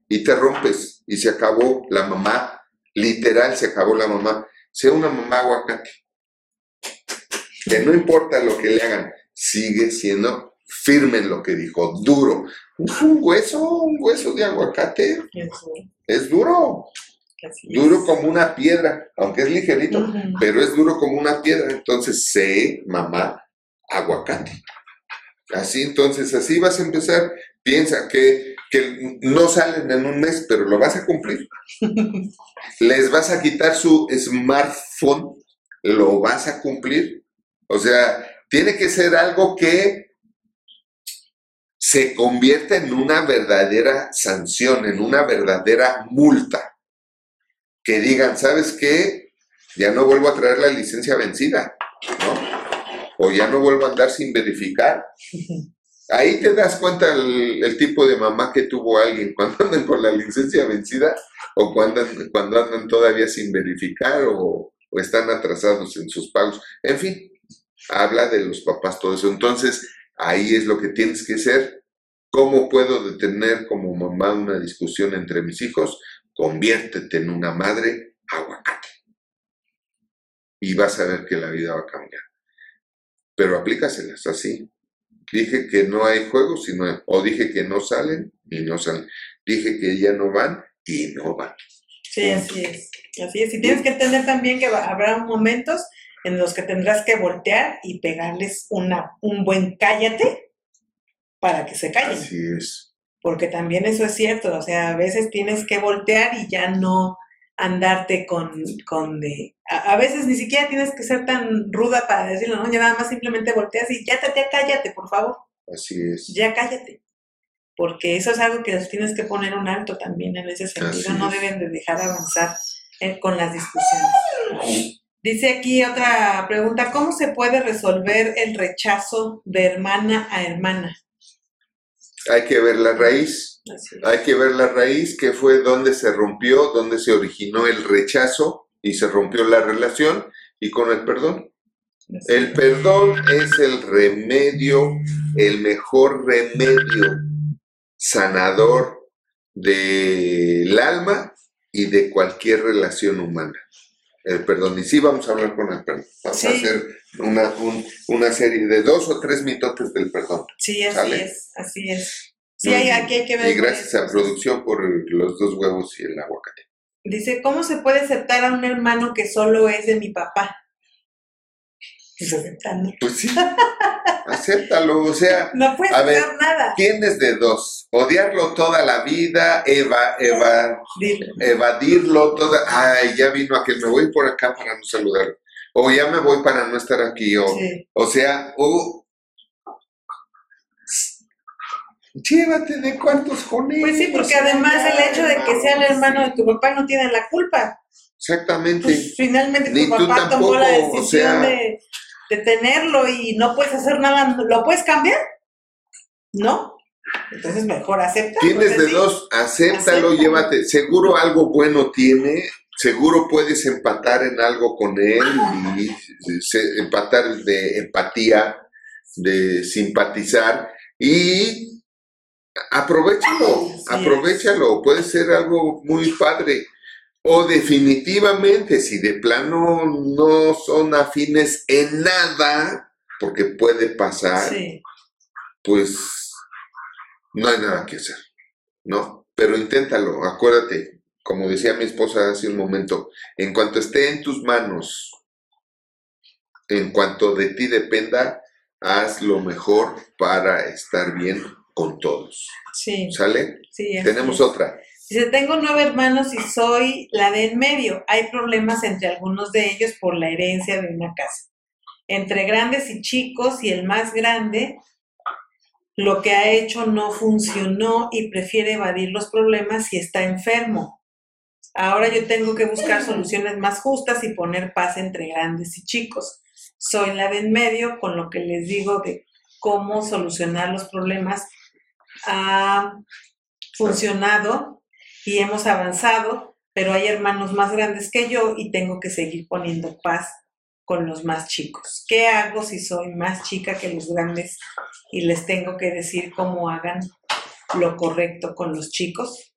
y te rompes y se acabó la mamá. Literal, se acabó la mamá. Sea una mamá aguacate. Que no importa lo que le hagan, sigue siendo firme en lo que dijo, duro. Un hueso, un hueso de aguacate es duro. Duro como una piedra, aunque es ligerito, pero es duro como una piedra. Entonces, sé, mamá, aguacate. Así, entonces, así vas a empezar. Piensa que, que no salen en un mes, pero lo vas a cumplir. Les vas a quitar su smartphone, lo vas a cumplir. O sea, tiene que ser algo que se convierte en una verdadera sanción, en una verdadera multa. Que digan, ¿sabes qué? Ya no vuelvo a traer la licencia vencida, ¿no? O ya no vuelvo a andar sin verificar. Ahí te das cuenta el, tipo de mamá que tuvo alguien cuando andan con la licencia vencida o cuando, cuando andan todavía sin verificar o, o están atrasados en sus pagos. En fin, habla de los papás todo eso. Entonces, Ahí es lo que tienes que ser. ¿Cómo puedo detener como mamá una discusión entre mis hijos? Conviértete en una madre aguacate. Y vas a ver que la vida va a cambiar. Pero aplícaselas así. Dije que no hay juegos, sino, o dije que no salen y no salen. Dije que ya no van y no van. Sí, así es. Así es. Y tienes que entender también que habrá momentos en los que tendrás que voltear y pegarles una, un buen cállate para que se callen. Así es. Porque también eso es cierto, o sea, a veces tienes que voltear y ya no andarte con, con de... A, veces ni siquiera tienes que ser tan ruda para decirlo, ¿no? Ya nada más simplemente volteas y ya te, ya cállate, por favor. Así es. Ya cállate. Porque eso es algo que los tienes que poner un alto también en ese sentido. no deben de dejar avanzar eh, con las discusiones. Dice aquí otra pregunta, ¿cómo se puede resolver el rechazo de hermana a hermana? Hay que ver la raíz. Hay que ver la raíz, que fue donde se rompió, donde se originó el rechazo y se rompió la relación y con el perdón. El perdón es el remedio, el mejor remedio sanador del alma y de cualquier relación humana. El perdón. Y sí, vamos a hablar con el perdón. Vamos a hacer una, una serie de dos o tres mitotes del perdón. Sí, así es, así es. Sí, hay, aquí hay que ver. Y gracias a producción por los dos huevos y el aguacate. Dice, ¿cómo se puede aceptar a un hermano que solo es de mi papá? Pues aceptando. Pues sí, acéptalo, o sea. No puedes hacer nada. Tienes de dos, odiarlo toda la vida, eva, eva, evadirlo toda. Ay, ya vino aquel, me voy por acá para no saludar. O ya me voy para no estar aquí, o, o sea, o llévate de cuartos con él. Pues sí, porque además el hecho de que sea el hermano de tu papá no tiene la culpa. Exactamente. Pues finalmente tu papá tomó la decisión de, tenerlo y no puedes hacer nada, ¿lo puedes cambiar? ¿No? Entonces mejor acepta. Tienes pues, de dos, acéptalo, llévate. Seguro algo bueno tiene, seguro puedes empatar en algo con él y empatar de empatía, de simpatizar y aprovechalo, aprovechalo, puede ser algo muy padre. O definitivamente, si de plano no son afines en nada, porque puede pasar, pues no hay nada que hacer, ¿no? Pero inténtalo, acuérdate, como decía mi esposa hace un momento, en cuanto esté en tus manos, en cuanto de ti dependa, haz lo mejor para estar bien con todos. Sí. ¿Sale? Sí. Tenemos otra. Dice, tengo nueve hermanos y soy la de en medio. Hay problemas entre algunos de ellos por la herencia de una casa. Entre grandes y chicos y el más grande, lo que ha hecho no funcionó y prefiere evadir los problemas y está enfermo. Ahora yo tengo que buscar soluciones más justas y poner paz entre grandes y chicos. Soy la de en medio, con lo que les digo de cómo solucionar los problemas ha funcionado y hemos avanzado, pero hay hermanos más grandes que yo y tengo que seguir poniendo paz con los más chicos. ¿Qué hago si soy más chica que los grandes y les tengo que decir cómo hagan lo correcto con los chicos?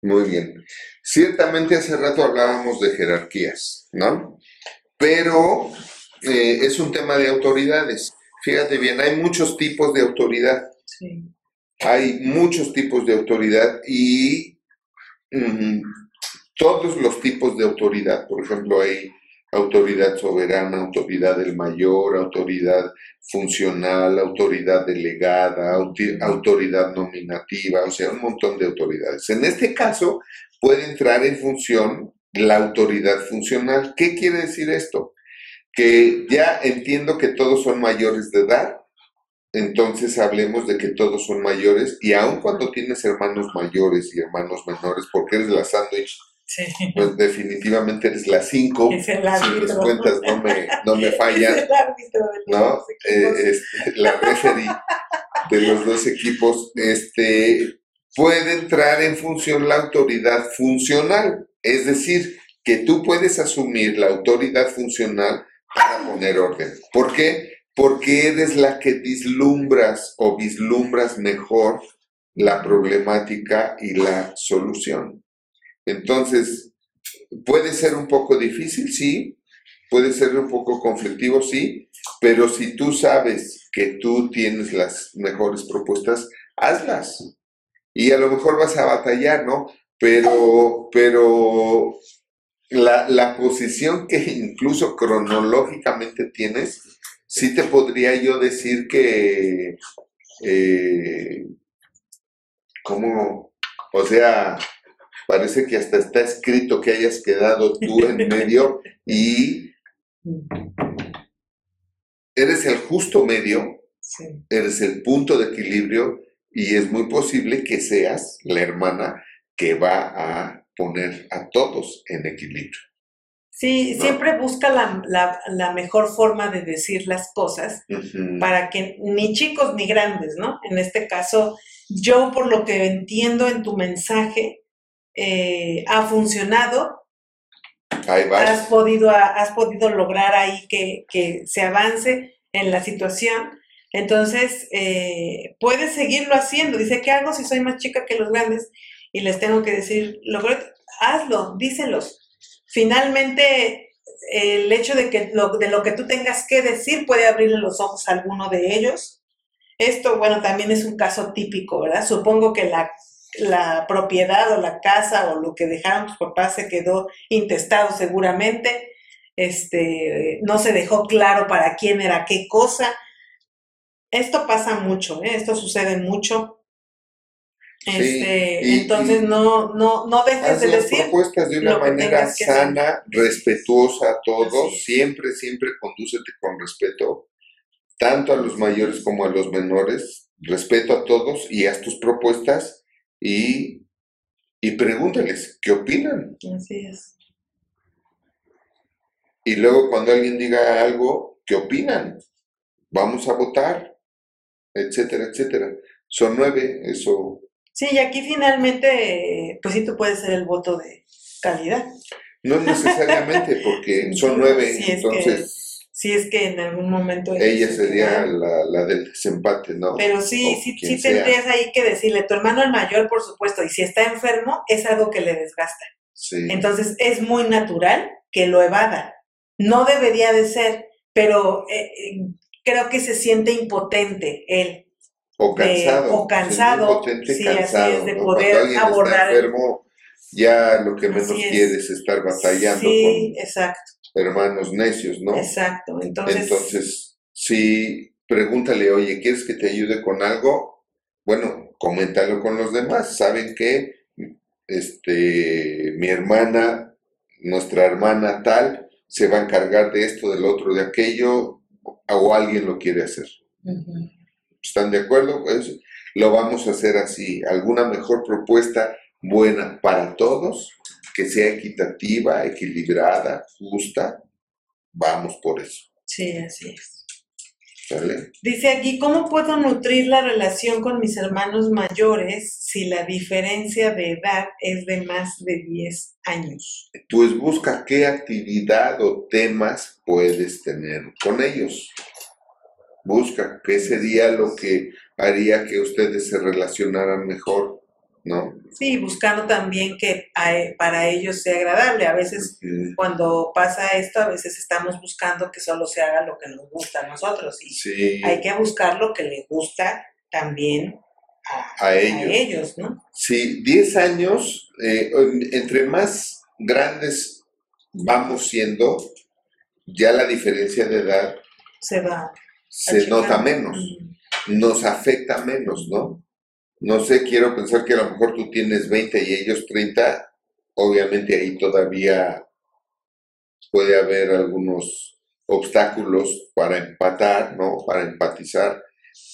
Muy bien. Ciertamente hace rato hablábamos de jerarquías, ¿no? Pero eh, es un tema de autoridades. Fíjate bien, hay muchos tipos de autoridad. Sí. Hay muchos tipos de autoridad y todos los tipos de autoridad, por ejemplo, hay autoridad soberana, autoridad del mayor, autoridad funcional, autoridad delegada, autoridad nominativa, o sea, un montón de autoridades. En este caso puede entrar en función la autoridad funcional. ¿Qué quiere decir esto? Que ya entiendo que todos son mayores de edad, entonces hablemos de que todos son mayores y aun cuando tienes hermanos mayores y hermanos menores, porque eres la sándwich, pues definitivamente eres la cinco, si mis cuentas no me, no me fallan, ¿no? Eh, este, la referee de los dos equipos, este, puede entrar en función la autoridad funcional, es decir, que tú puedes asumir la autoridad funcional para poner orden. ¿Por qué? Porque eres la que vislumbras o vislumbras mejor la problemática y la solución. Entonces, puede ser un poco difícil, sí, puede ser un poco conflictivo, sí, pero si tú sabes que tú tienes las mejores propuestas, hazlas. Y a lo mejor vas a batallar, ¿no? Pero, pero la, la posición que incluso cronológicamente tienes, sí te podría yo decir que, eh, como, o sea, parece que hasta está escrito que hayas quedado tú en medio y eres el justo medio, eres el punto de equilibrio y es muy posible que seas la hermana que va a poner a todos en equilibrio. Sí, ¿no? siempre busca la, la- la mejor forma de decir las cosas para que ni chicos ni grandes, ¿no? En este caso, yo por lo que entiendo en tu mensaje, eh, ha funcionado, Ahí has vas. podido, has podido lograr ahí que, que se avance en la situación. Entonces, eh, puedes seguirlo haciendo. Dice, ¿qué hago si soy más chica que los grandes? Y les tengo que decir, hazlo, díselos. Finalmente, el hecho de que lo, de lo que tú tengas que decir puede abrirle los ojos a alguno de ellos. Esto, bueno, también es un caso típico, ¿verdad? Supongo que la, la propiedad o la casa o lo que dejaron tus papás se quedó intestado seguramente. Este, no se dejó claro para quién era qué cosa. Esto pasa mucho, ¿eh? Esto sucede mucho. Sí, Este, y- entonces y- no, no, no dejes de las decir. propuestas de una manera sana, respetuosa a todos. Siempre, siempre condúcete con respeto, tanto a los mayores como a los menores. Respeto a todos y haz tus propuestas y, y pregúntales qué opinan. Así es. Y luego cuando alguien diga algo, ¿qué opinan? Vamos a votar, etcétera, etcétera. Son nueve, eso Sí, y aquí finalmente, pues sí, tú puedes ser el voto de calidad. no necesariamente porque son nueve, que entonces Si es que en algún momento... ella sería la, la del desempate, ¿no? Pero sí, o sí, sí tendrías ahí que decirle, tu hermano el mayor, por supuesto, y si está enfermo, es algo que le desgasta. Sí. Entonces es muy natural que lo evada. No debería de ser, pero eh, eh, creo que se siente impotente él. O de- cansado. o cansado, sí, así cansado, es, de ¿no? poder abordar- está enfermo, ya lo que menos Así es. quiere es estar batallando Sí, exacto, con hermanos necios, ¿no? exacto. Entonces, Entonces, si pregúntale, oye, ¿quieres que te ayude con algo? Bueno, coméntalo con los demás. Saben que este, mi hermana, nuestra hermana tal, se va a encargar de esto, del otro, de aquello, o alguien lo quiere hacer. ujú. ¿Están de acuerdo? Pues lo vamos a hacer así. ¿Alguna mejor propuesta buena para todos? Que sea equitativa, equilibrada, justa. Vamos por eso. sí, así es. ¿Sale? Dice aquí, ¿cómo puedo nutrir la relación con mis hermanos mayores si la diferencia de edad es de más de 10 años? Pues busca qué actividad o temas puedes tener con ellos. Busca qué sería lo que haría que ustedes se relacionaran mejor, ¿no? Sí, buscando también que a- para ellos sea agradable. A veces cuando pasa esto, a veces estamos buscando que solo se haga lo que nos gusta a nosotros y Sí, hay que buscar lo que les gusta también a, a a ellos. ellos, ¿no? Sí, 10 años, eh, entre más grandes vamos siendo, ya la diferencia de edad Se va. Se nota menos, nos afecta menos, ¿no? No sé, quiero pensar que a lo mejor tú tienes 20 y ellos 30, obviamente ahí todavía puede haber algunos obstáculos para empatar, ¿no? Para empatizar,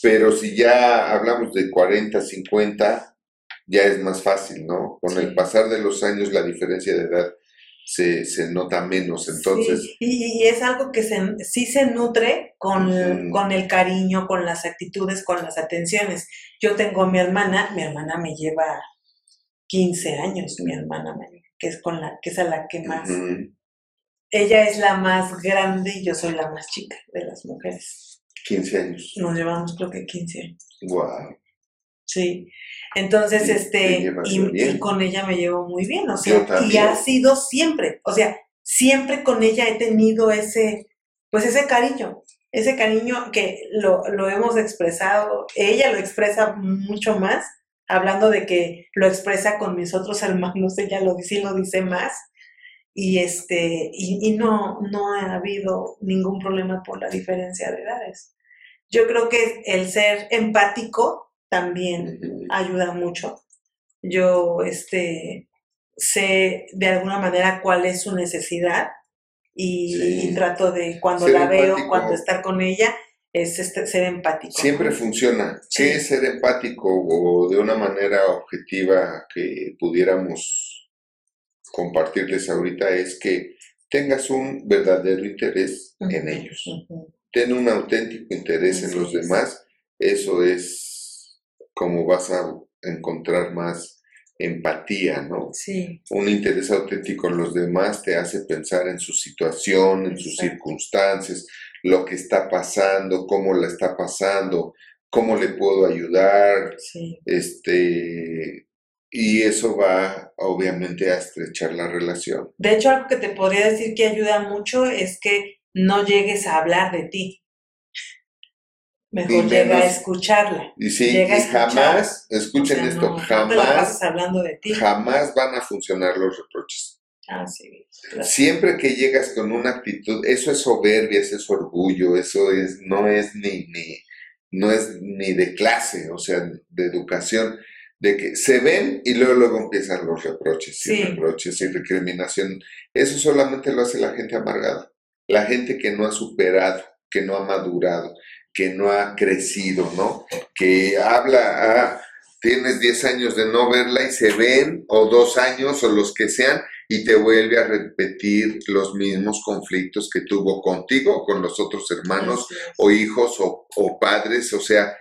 pero si ya hablamos de 40, 50, ya es más fácil, ¿no? Con el pasar de los años la diferencia de edad se, se nota menos, entonces... Sí, y, y es algo que se, sí se nutre con, con el cariño, con las actitudes, con las atenciones. Yo tengo a mi hermana, mi hermana me lleva 15 años, mi hermana mayor, que es con la, que es a la que más. Ella es la más grande y yo soy la más chica de las mujeres. 15 años. Nos llevamos creo que 15 años. Wow. Sí. Entonces, Sí, este, y, con ella me llevo muy bien, o sea, y ha sido siempre, o sea, siempre con ella he tenido ese, pues ese cariño, ese cariño que lo, lo hemos expresado, ella lo expresa mucho más, hablando de que lo expresa con mis otros hermanos, ella lo dice y lo dice más, y este, y, y no, no ha habido ningún problema por la diferencia de edades. Yo creo que el ser empático también ayuda mucho. Yo este, sé de alguna manera cuál es su necesidad y, Sí. y trato de cuando Ser la veo, cuando estar con ella, es este, ser empático. Siempre funciona. Sí. ¿Qué es ser empático o de una manera objetiva que pudiéramos compartirles ahorita? Es que tengas un verdadero interés en ellos. ujú. Ten un auténtico interés en los demás. Eso es como vas a encontrar más empatía, ¿no? Sí, Un interés auténtico en los demás te hace pensar en su situación, en sus Exacto. circunstancias, lo que está pasando, cómo la está pasando, cómo le puedo ayudar, sí. este, y eso va obviamente a estrechar la relación. De hecho, algo que te podría decir que ayuda mucho es que no llegues a hablar de ti. Mejor llega a escucharla. Y sí, Llega a y escuchar. jamás, O escuchen sea, esto, no, jamás, hablando de ti. jamás van a funcionar los reproches. Ah, sí, claro. Siempre que llegas con una actitud, eso es soberbia, eso es orgullo, eso es, no es ni, ni, no es ni de clase, o sea, de educación, de que se ven y luego, luego empiezan los reproches y reproches y recriminación. Eso solamente lo hace la gente amargada, la gente que no ha superado, que no ha madurado, que no ha crecido, ¿no? Que habla, ah, tienes 10 años de no verla y se ven, o dos años, o los que sean, y te vuelve a repetir los mismos conflictos que tuvo contigo o con los otros hermanos o hijos o, o padres, o sea,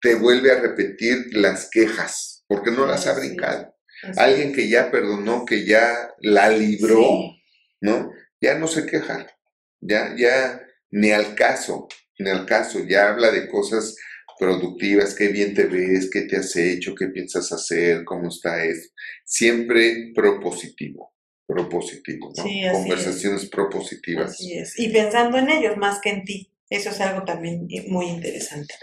te vuelve a repetir las quejas, porque no las ha brincado. Alguien que ya perdonó, que ya la libró. ¿no? Ya no se queja, ya, ya ni al caso, ni al caso, ya habla de cosas productivas, qué bien te ves, qué te has hecho, qué piensas hacer, cómo está eso. Siempre propositivo, propositivo, ¿no? Sí, así es. Conversaciones propositivas. Así es. Y pensando en ellos más que en ti. Eso es algo también muy interesante.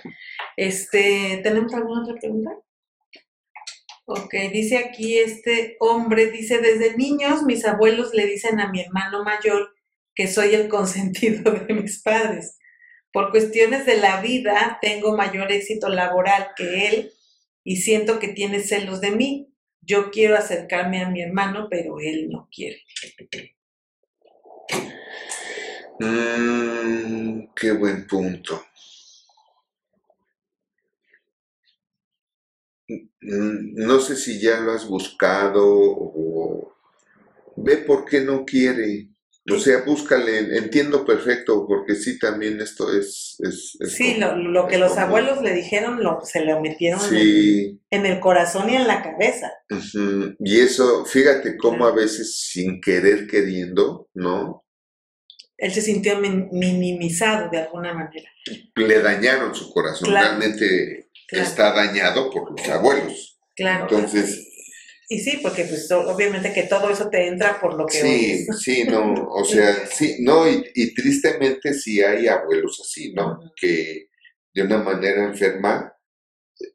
Este, ¿tenemos alguna otra pregunta? Ok, dice aquí este hombre, dice, desde niños mis abuelos le dicen a mi hermano mayor que soy el consentido de mis padres. Por cuestiones de la vida tengo mayor éxito laboral que él y siento que tiene celos de mí. Yo quiero acercarme a mi hermano, pero él no quiere. Mm, qué buen punto. Mm, No sé si ya lo has buscado o ve por qué no quiere. O sea, búscale, entiendo perfecto, porque sí, también esto es... es, es Sí, como- lo, lo que los como- abuelos le dijeron lo, se lo metieron en, Sí, en el corazón y en la cabeza. y eso, fíjate cómo a veces sin querer queriendo, ¿no? Él se sintió min- minimizado de alguna manera. Le dañaron su corazón, Claro. realmente Claro, está dañado por los abuelos. claro. Entonces, Y sí, porque pues obviamente que todo eso te entra por lo que Sí, oyes. sí, no, o sea, sí, no, y, y tristemente sí hay abuelos así, ¿no? Que de una manera enferma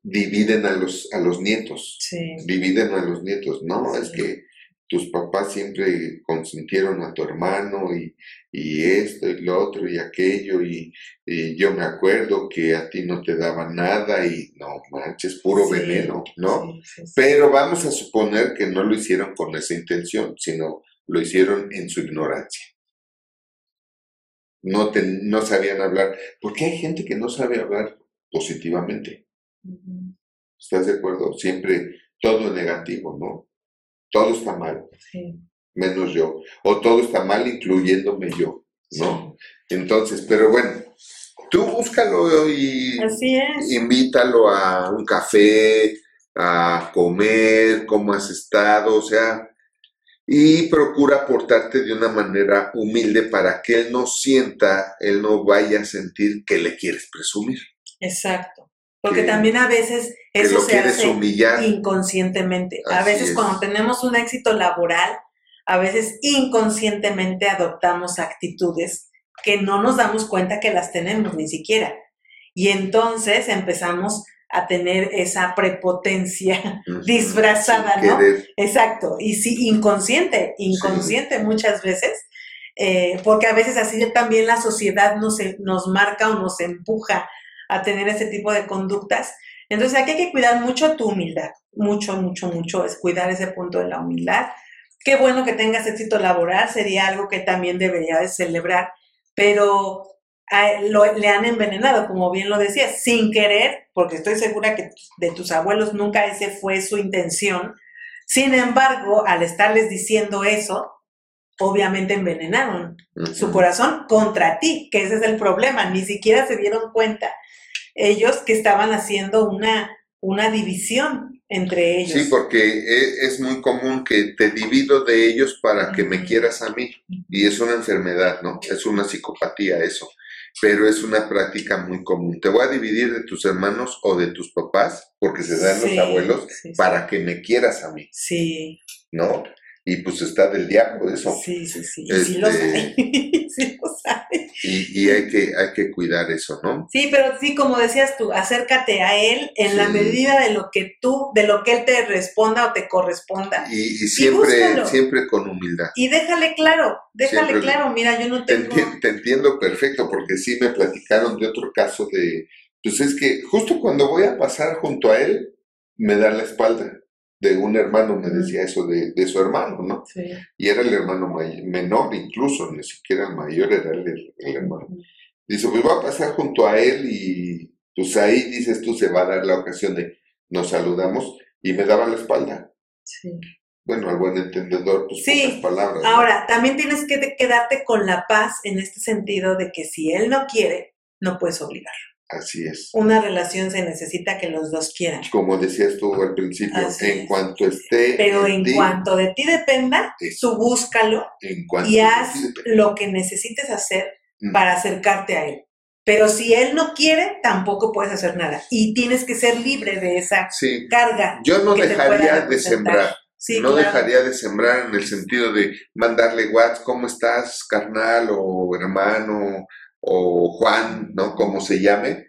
dividen a los, a los nietos, Sí, dividen a los nietos, no, es que tus papás siempre consintieron a tu hermano y, y esto y lo otro y aquello y, y yo me acuerdo que a ti no te daba nada y no manches, puro Sí, veneno, ¿no? sí, sí, sí. Pero vamos a suponer que no lo hicieron con esa intención, sino lo hicieron en su ignorancia. No, te- no sabían hablar, porque hay gente que no sabe hablar positivamente. ¿Estás de acuerdo? Siempre todo negativo, ¿no? Todo está mal, sí, menos yo. O todo está mal, incluyéndome yo, ¿no? Entonces, pero bueno, tú búscalo y Así es. invítalo a un café, a comer, cómo has estado, o sea, y procura portarte de una manera humilde para que él no sienta, él no vaya a sentir que le quieres presumir, Exacto. Porque Que- también a veces que eso lo se quieres hace humillar. inconscientemente. A veces es. cuando tenemos un éxito laboral, a veces inconscientemente adoptamos actitudes que no nos damos cuenta que las tenemos ni siquiera. Y entonces empezamos a tener esa prepotencia disfrazada, sin ¿no? querer. Exacto, y sí, inconsciente, inconsciente muchas veces, eh, porque a veces así también la sociedad nos, nos marca o nos empuja a tener ese tipo de conductas. Entonces aquí hay que cuidar mucho tu humildad, mucho, mucho, mucho, es cuidar ese punto de la humildad. Qué bueno que tengas éxito laboral, sería algo que también debería de celebrar, pero a- lo- le han envenenado, como bien lo decías, sin querer, porque estoy segura que de tus abuelos nunca ese fue su intención. Sin embargo, al estarles diciendo eso, obviamente envenenaron su corazón contra ti, que ese es el problema. Ni siquiera se dieron cuenta ellos que estaban haciendo una, una división entre ellos. Sí, porque e- es muy común que te divido de ellos para que me quieras a mí. Y es una enfermedad, ¿no? Es una psicopatía eso. Pero es una práctica muy común. Te voy a dividir de tus hermanos o de tus papás, porque se dan Sí, los abuelos, sí, sí. para que me quieras a mí, Sí, ¿no? Y pues está del diablo eso. sí, sí, sí. Y sí los Este- hay. sí los hay. Y, y hay, que, hay que cuidar eso, ¿no? Sí, pero sí, como decías tú, acércate a él en la medida de lo que tú, de lo que él te responda o te corresponda. Y, y siempre, siempre con humildad. Y déjale claro, déjale Siempre- claro, mira, yo no Te, tengo... enti- te entiendo perfecto, porque sí me platicaron de otro caso de, pues es que justo cuando voy a pasar junto a él, me da la espalda. De un hermano me decía eso de, de su hermano, ¿no? Sí. Y era el hermano may- menor, incluso, ni siquiera el mayor, era el, el hermano. Dice, pues voy a pasar junto a él y pues ahí dices tú, se va a dar la ocasión de nos saludamos y me daba la espalda. sí. Bueno, al buen entendedor, pues Sí. palabras. ¿no? Ahora, también tienes que te- quedarte con la paz en este sentido de que si él no quiere, no puedes obligar. Así es. Una relación se necesita que los dos quieran. Como decías tú al principio, Así en es. cuanto esté Pero en ti, cuanto de ti dependa, tú búscalo en cuanto y haz lo que necesites hacer Mm. para acercarte a él. Pero si él no quiere, tampoco puedes hacer nada. Y tienes que ser libre de esa Sí, carga. yo no dejaría de sembrar. Sí, no claro. dejaría de sembrar en el sentido de mandarle WhatsApp, ¿cómo estás, carnal o hermano o Juan, ¿no? Como se llame.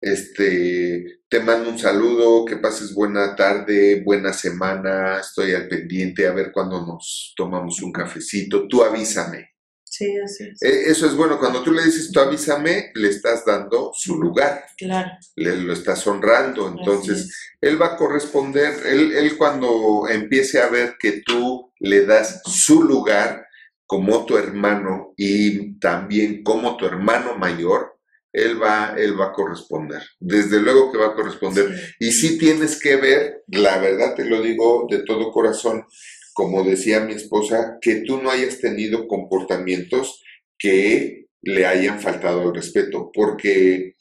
Este, te mando un saludo, que pases buena tarde, buena semana, estoy al pendiente a ver cuándo nos tomamos un cafecito, tú avísame. Sí, así es. E- Eso es bueno, cuando tú le dices tú avísame, le estás dando su lugar, Claro. le lo estás honrando, entonces él va a corresponder, él, él cuando empiece a ver que tú le das su lugar como tu hermano y también como tu hermano mayor, él va, él va a corresponder. Desde luego que va a corresponder. Sí. Y sí tienes que ver, la verdad te lo digo de todo corazón, como decía mi esposa, que tú no hayas tenido comportamientos que le hayan faltado al respeto, porque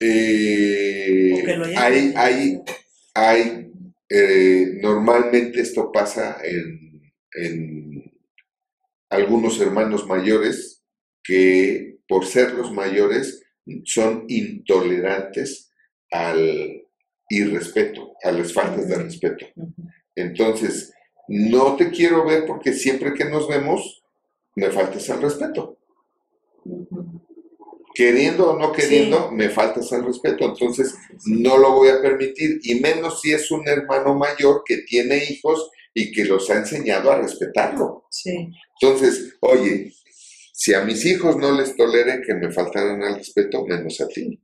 eh, hay, hay, hay, eh, normalmente esto pasa en, en algunos hermanos mayores que por ser los mayores son intolerantes al irrespeto, a las faltas de respeto. Entonces, no te quiero ver porque siempre que nos vemos me faltas al respeto. Queriendo o no queriendo, me faltas al respeto. Entonces, no lo voy a permitir. Y menos si es un hermano mayor que tiene hijos y que los ha enseñado a respetarlo. Sí. Entonces, oye, si a mis hijos no les tolere que me faltaran al respeto, menos a ti.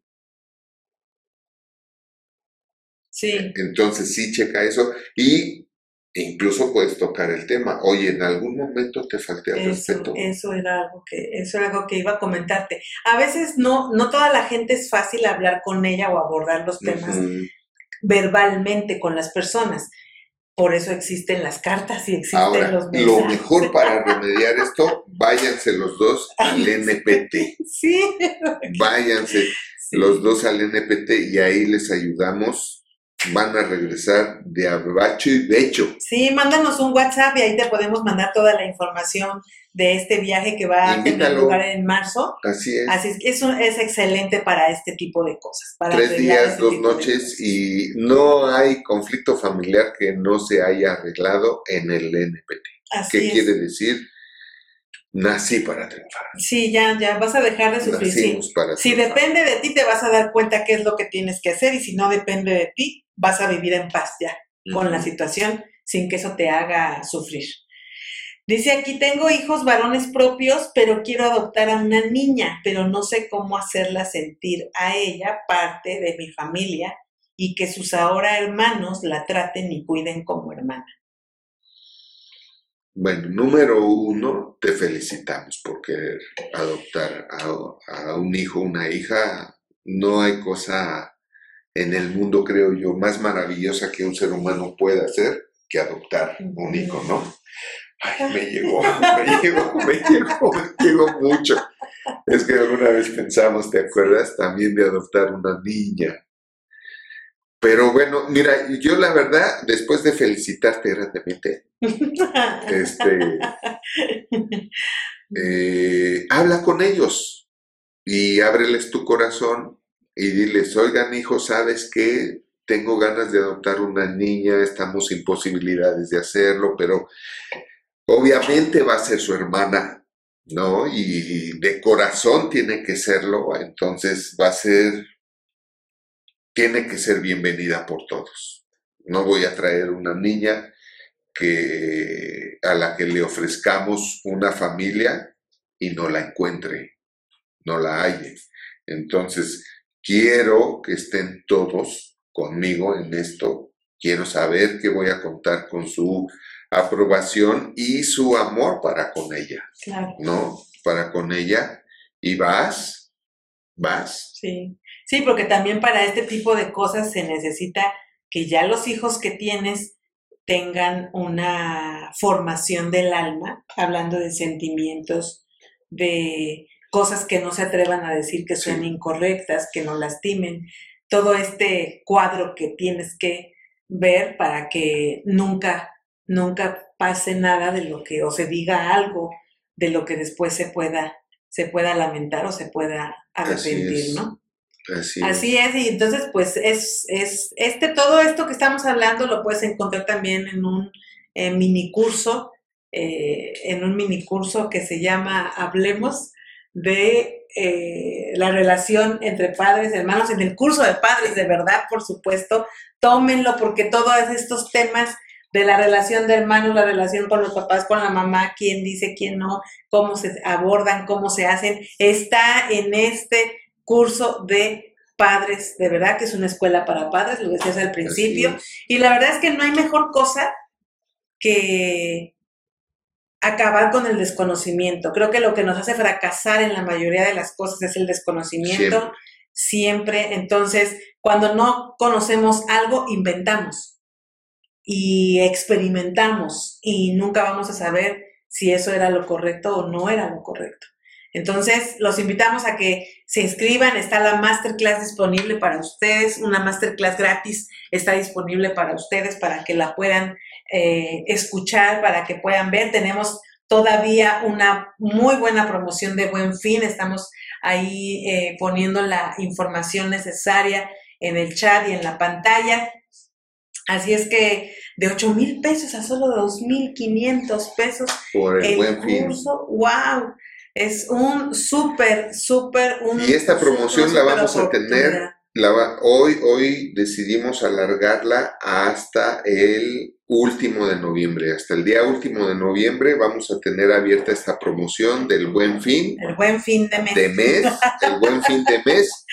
Sí. Entonces, sí, checa eso. Y incluso puedes tocar el tema. Oye, en algún momento te falté al Eso, respeto. eso era algo que, eso era algo que iba a comentarte. A veces no, no toda la gente es fácil hablar con ella o abordar los temas verbalmente con las personas. Por eso existen las cartas y existen Ahora, los lo mensajes. mejor para remediar esto, váyanse los dos al NPT. Sí. Váyanse sí. los dos al NPT y ahí les ayudamos. Van a regresar de abacho y becho. Sí, mándanos un WhatsApp y ahí te podemos mandar toda la información de este viaje que va a tener lugar en marzo. Así es. Así es que eso es excelente para este tipo de cosas. Para Tres días, este dos noches y no hay conflicto familiar que no se haya arreglado en el NPT. Así ¿Qué es. quiere decir? Nací para triunfar. Sí, ya, ya vas a dejar de sufrir. Sí. Para Si triunfar. depende de ti, te vas a dar cuenta qué es lo que tienes que hacer y si no depende de ti, vas a vivir en paz ya con la situación sin que eso te haga sufrir. Dice aquí, tengo hijos varones propios, pero quiero adoptar a una niña, pero no sé cómo hacerla sentir a ella parte de mi familia y que sus ahora hermanos la traten y cuiden como hermana. Bueno, número uno, te felicitamos por querer adoptar a, a un hijo, una hija. No hay cosa en el mundo, creo yo, más maravillosa que un ser humano pueda hacer que adoptar un hijo, ¿no? Ay, me llegó, me llegó, me llegó, me llegó mucho. Es que alguna vez pensamos, ¿te acuerdas? También de adoptar una niña. Pero bueno, mira, yo la verdad, después de felicitarte grandemente, este, eh, habla con ellos y ábreles tu corazón y diles, oigan hijo, ¿sabes qué? Tengo ganas de adoptar una niña, estamos sin posibilidades de hacerlo, pero obviamente va a ser su hermana, ¿no? Y de corazón tiene que serlo, entonces va a ser, tiene que ser bienvenida por todos. No voy a traer una niña que, a la que le ofrezcamos una familia y no la encuentre, no la halle. Entonces, quiero que estén todos conmigo en esto. Quiero saber que voy a contar con su aprobación y su amor para con ella, Claro, ¿no? Para con ella. Y vas, vas. sí. Sí, porque también para este tipo de cosas se necesita que ya los hijos que tienes tengan una formación del alma, hablando de sentimientos, de cosas que no se atrevan a decir que sean Sí. incorrectas, que no lastimen, todo este cuadro que tienes que ver para que nunca, nunca pase nada de lo que, o se diga algo de lo que después se pueda, se pueda lamentar o se pueda arrepentir, es. ¿no? Así, Así es, y entonces pues es, es este, todo esto que estamos hablando lo puedes encontrar también en un eh, mini curso, eh, en un mini curso que se llama Hablemos de eh, la relación entre padres y hermanos, en el curso de padres, de verdad, por supuesto, tómenlo porque todos estos temas de la relación de hermanos, la relación con los papás, con la mamá, quién dice, quién no, cómo se abordan, cómo se hacen, está en este curso de padres, de verdad que es una escuela para padres, lo decías al principio, y la verdad es que no hay mejor cosa que acabar con el desconocimiento. Creo que lo que nos hace fracasar en la mayoría de las cosas es el desconocimiento, siempre. Entonces, cuando no conocemos algo, inventamos y experimentamos y nunca vamos a saber si eso era lo correcto o no era lo correcto. Entonces, los invitamos a que se inscriban. Está la masterclass disponible para ustedes. Una masterclass gratis está disponible para ustedes para que la puedan eh, escuchar, para que puedan ver. Tenemos todavía una muy buena promoción de buen fin. Estamos ahí eh, poniendo la información necesaria en el chat y en la pantalla. Así es que de 8 mil pesos a solo 2 mil 500 pesos Por el, el buen fin. curso, wow, es un súper, súper, un Y esta promoción la vamos a tener. La va- hoy, hoy decidimos alargarla hasta el último de noviembre. Hasta el día último de noviembre vamos a tener abierta esta promoción del buen fin El buen fin de mes. de mes, el buen fin de mes,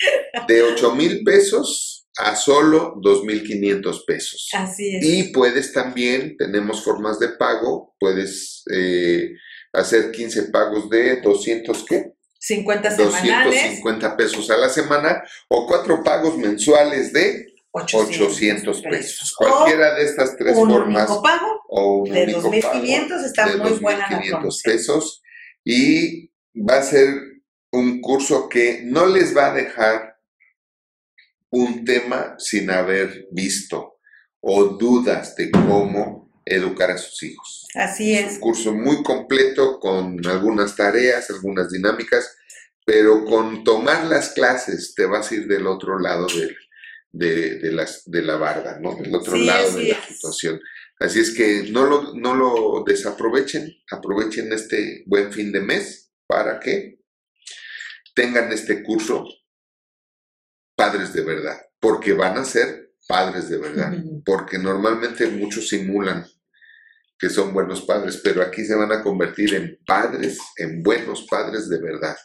de 8 mil pesos a solo 2 mil 500 pesos. Así es. Y puedes también, tenemos formas de pago, puedes eh, hacer 15 pagos de 200, ¿qué? 50 semanales, 250 pesos a la semana o cuatro pagos mensuales de 800, 800 pesos. O Cualquiera de estas tres un formas único pago o un de único 2.500 está de muy buena la 2.500 promoción. pesos y va a ser un curso que no les va a dejar un tema sin haber visto o dudas de cómo educar a sus hijos. Así Es es. un curso muy completo con algunas tareas, algunas dinámicas, pero con tomar las clases te vas a ir del otro lado del- de, de las, de la barda, ¿no? Del otro Sí, lado de la es. situación. Así es que no lo, no lo desaprovechen, aprovechen este buen fin de mes para que tengan este curso padres de verdad, porque van a ser padres de verdad porque normalmente muchos simulan que son buenos padres, pero aquí se van a convertir en padres, en buenos padres de verdad.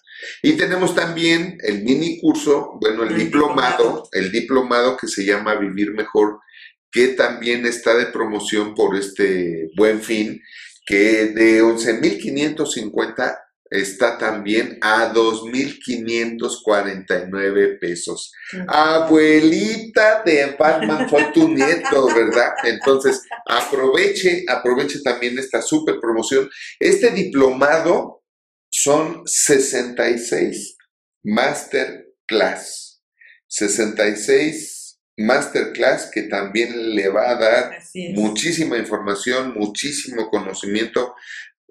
Y tenemos también el mini curso, bueno, el, El diplomado, diplomado. el diplomado que se llama Vivir Mejor, que también está de promoción por este buen fin, que de 11.550 está también a 2.549 pesos. Abuelita de Batman fue tu nieto, ¿verdad? Entonces, aproveche, aproveche también esta super promoción. Este diplomado son 66 masterclass. 66 masterclass que también le va a dar muchísima información, muchísimo conocimiento.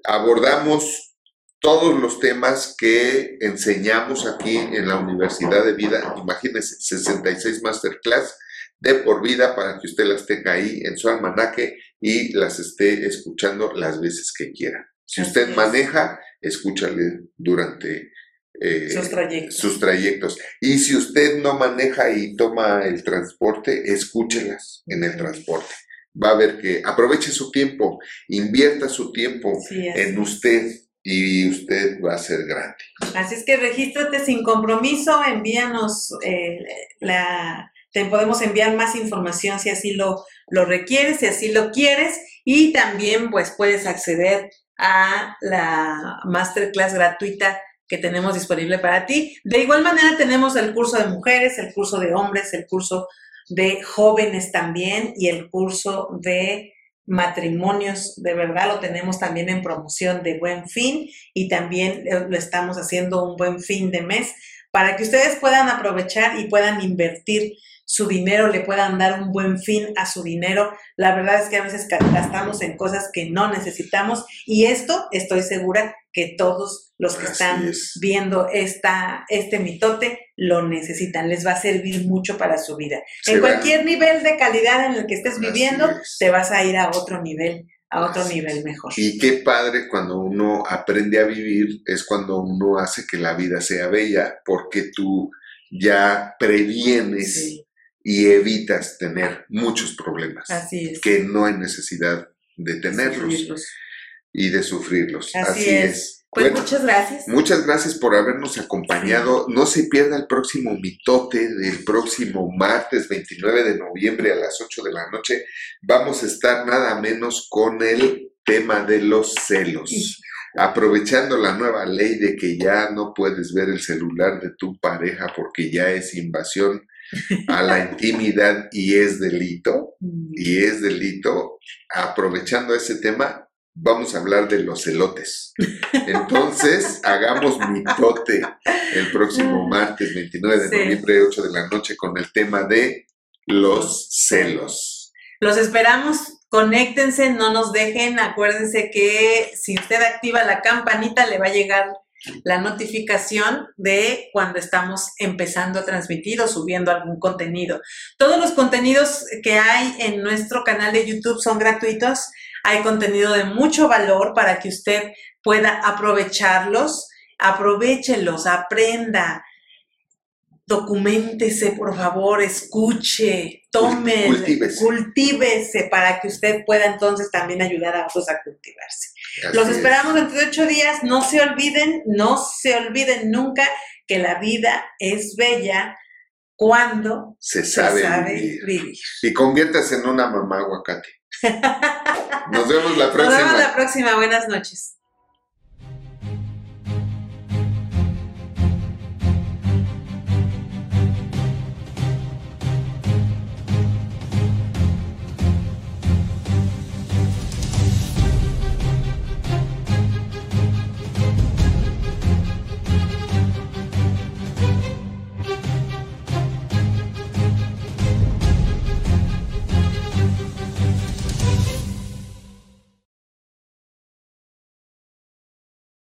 Abordamos todos los temas que enseñamos aquí en la Universidad de Vida. Imagínense, 66 masterclass de por vida para que usted las tenga ahí en su almanaque y las esté escuchando las veces que quiera. Si usted maneja, escúchale durante eh, Sus trayectos. sus trayectos. Y si usted no maneja y toma el transporte, escúchelas en el transporte. Va a ver que aproveche su tiempo, invierta su tiempo Sí, en usted y usted va a ser grande. Así es que regístrate sin compromiso, envíanos eh, la, te podemos enviar más información si así lo, lo requieres, si así lo quieres, y también pues puedes acceder a la masterclass gratuita que tenemos disponible para ti. De igual manera tenemos el curso de mujeres, el curso de hombres, el curso de jóvenes también y el curso de matrimonios, de verdad lo tenemos también en promoción de buen fin y también lo estamos haciendo un buen fin de mes para que ustedes puedan aprovechar y puedan invertir su dinero, le puedan dar un buen fin a su dinero. La verdad es que a veces gastamos en cosas que no necesitamos y esto estoy segura que todos los que Así están es. viendo esta, este mitote lo necesitan, les va a servir mucho para su vida. Se en cualquier nivel de calidad en el que estés Así viviendo, es. te vas a ir a otro nivel, a otro Así nivel mejor. Y qué padre cuando uno aprende a vivir, es cuando uno hace que la vida sea bella, porque tú ya previenes Sí, y evitas tener muchos problemas así es. que no hay necesidad de tenerlos Sufrirlos. y de sufrirlos. Así Así, es. es. Pues Bueno, muchas gracias. Muchas gracias por habernos acompañado. No se pierda el próximo mitote del próximo martes 29 de noviembre a las 8 de la noche. Vamos a estar nada menos con el tema de los celos. Aprovechando la nueva ley de que ya no puedes ver el celular de tu pareja porque ya es invasión a la intimidad y es delito, y es delito, aprovechando ese tema, vamos a hablar de los celotes. Entonces, hagamos mitote el próximo martes 29 de Sí. noviembre, 8 de la noche, con el tema de los celos. Los esperamos, conéctense, no nos dejen. Acuérdense que si usted activa la campanita, le va a llegar la notificación de cuando estamos empezando a transmitir o subiendo algún contenido. Todos los contenidos que hay en nuestro canal de YouTube son gratuitos. Hay contenido de mucho valor para que usted pueda aprovecharlos. Aprovechelos, aprenda, documentese, por favor, escuche, tome, Cultívese. cultívese para que usted pueda entonces también ayudar a otros a cultivarse. Así Los es. esperamos dentro de ocho días. No se olviden, no se olviden nunca que la vida es bella cuando Se se sabe, sabe vivir. vivir. Y conviértase en una mamá aguacate. Nos vemos la Nos próxima. vemos la próxima. Buenas noches.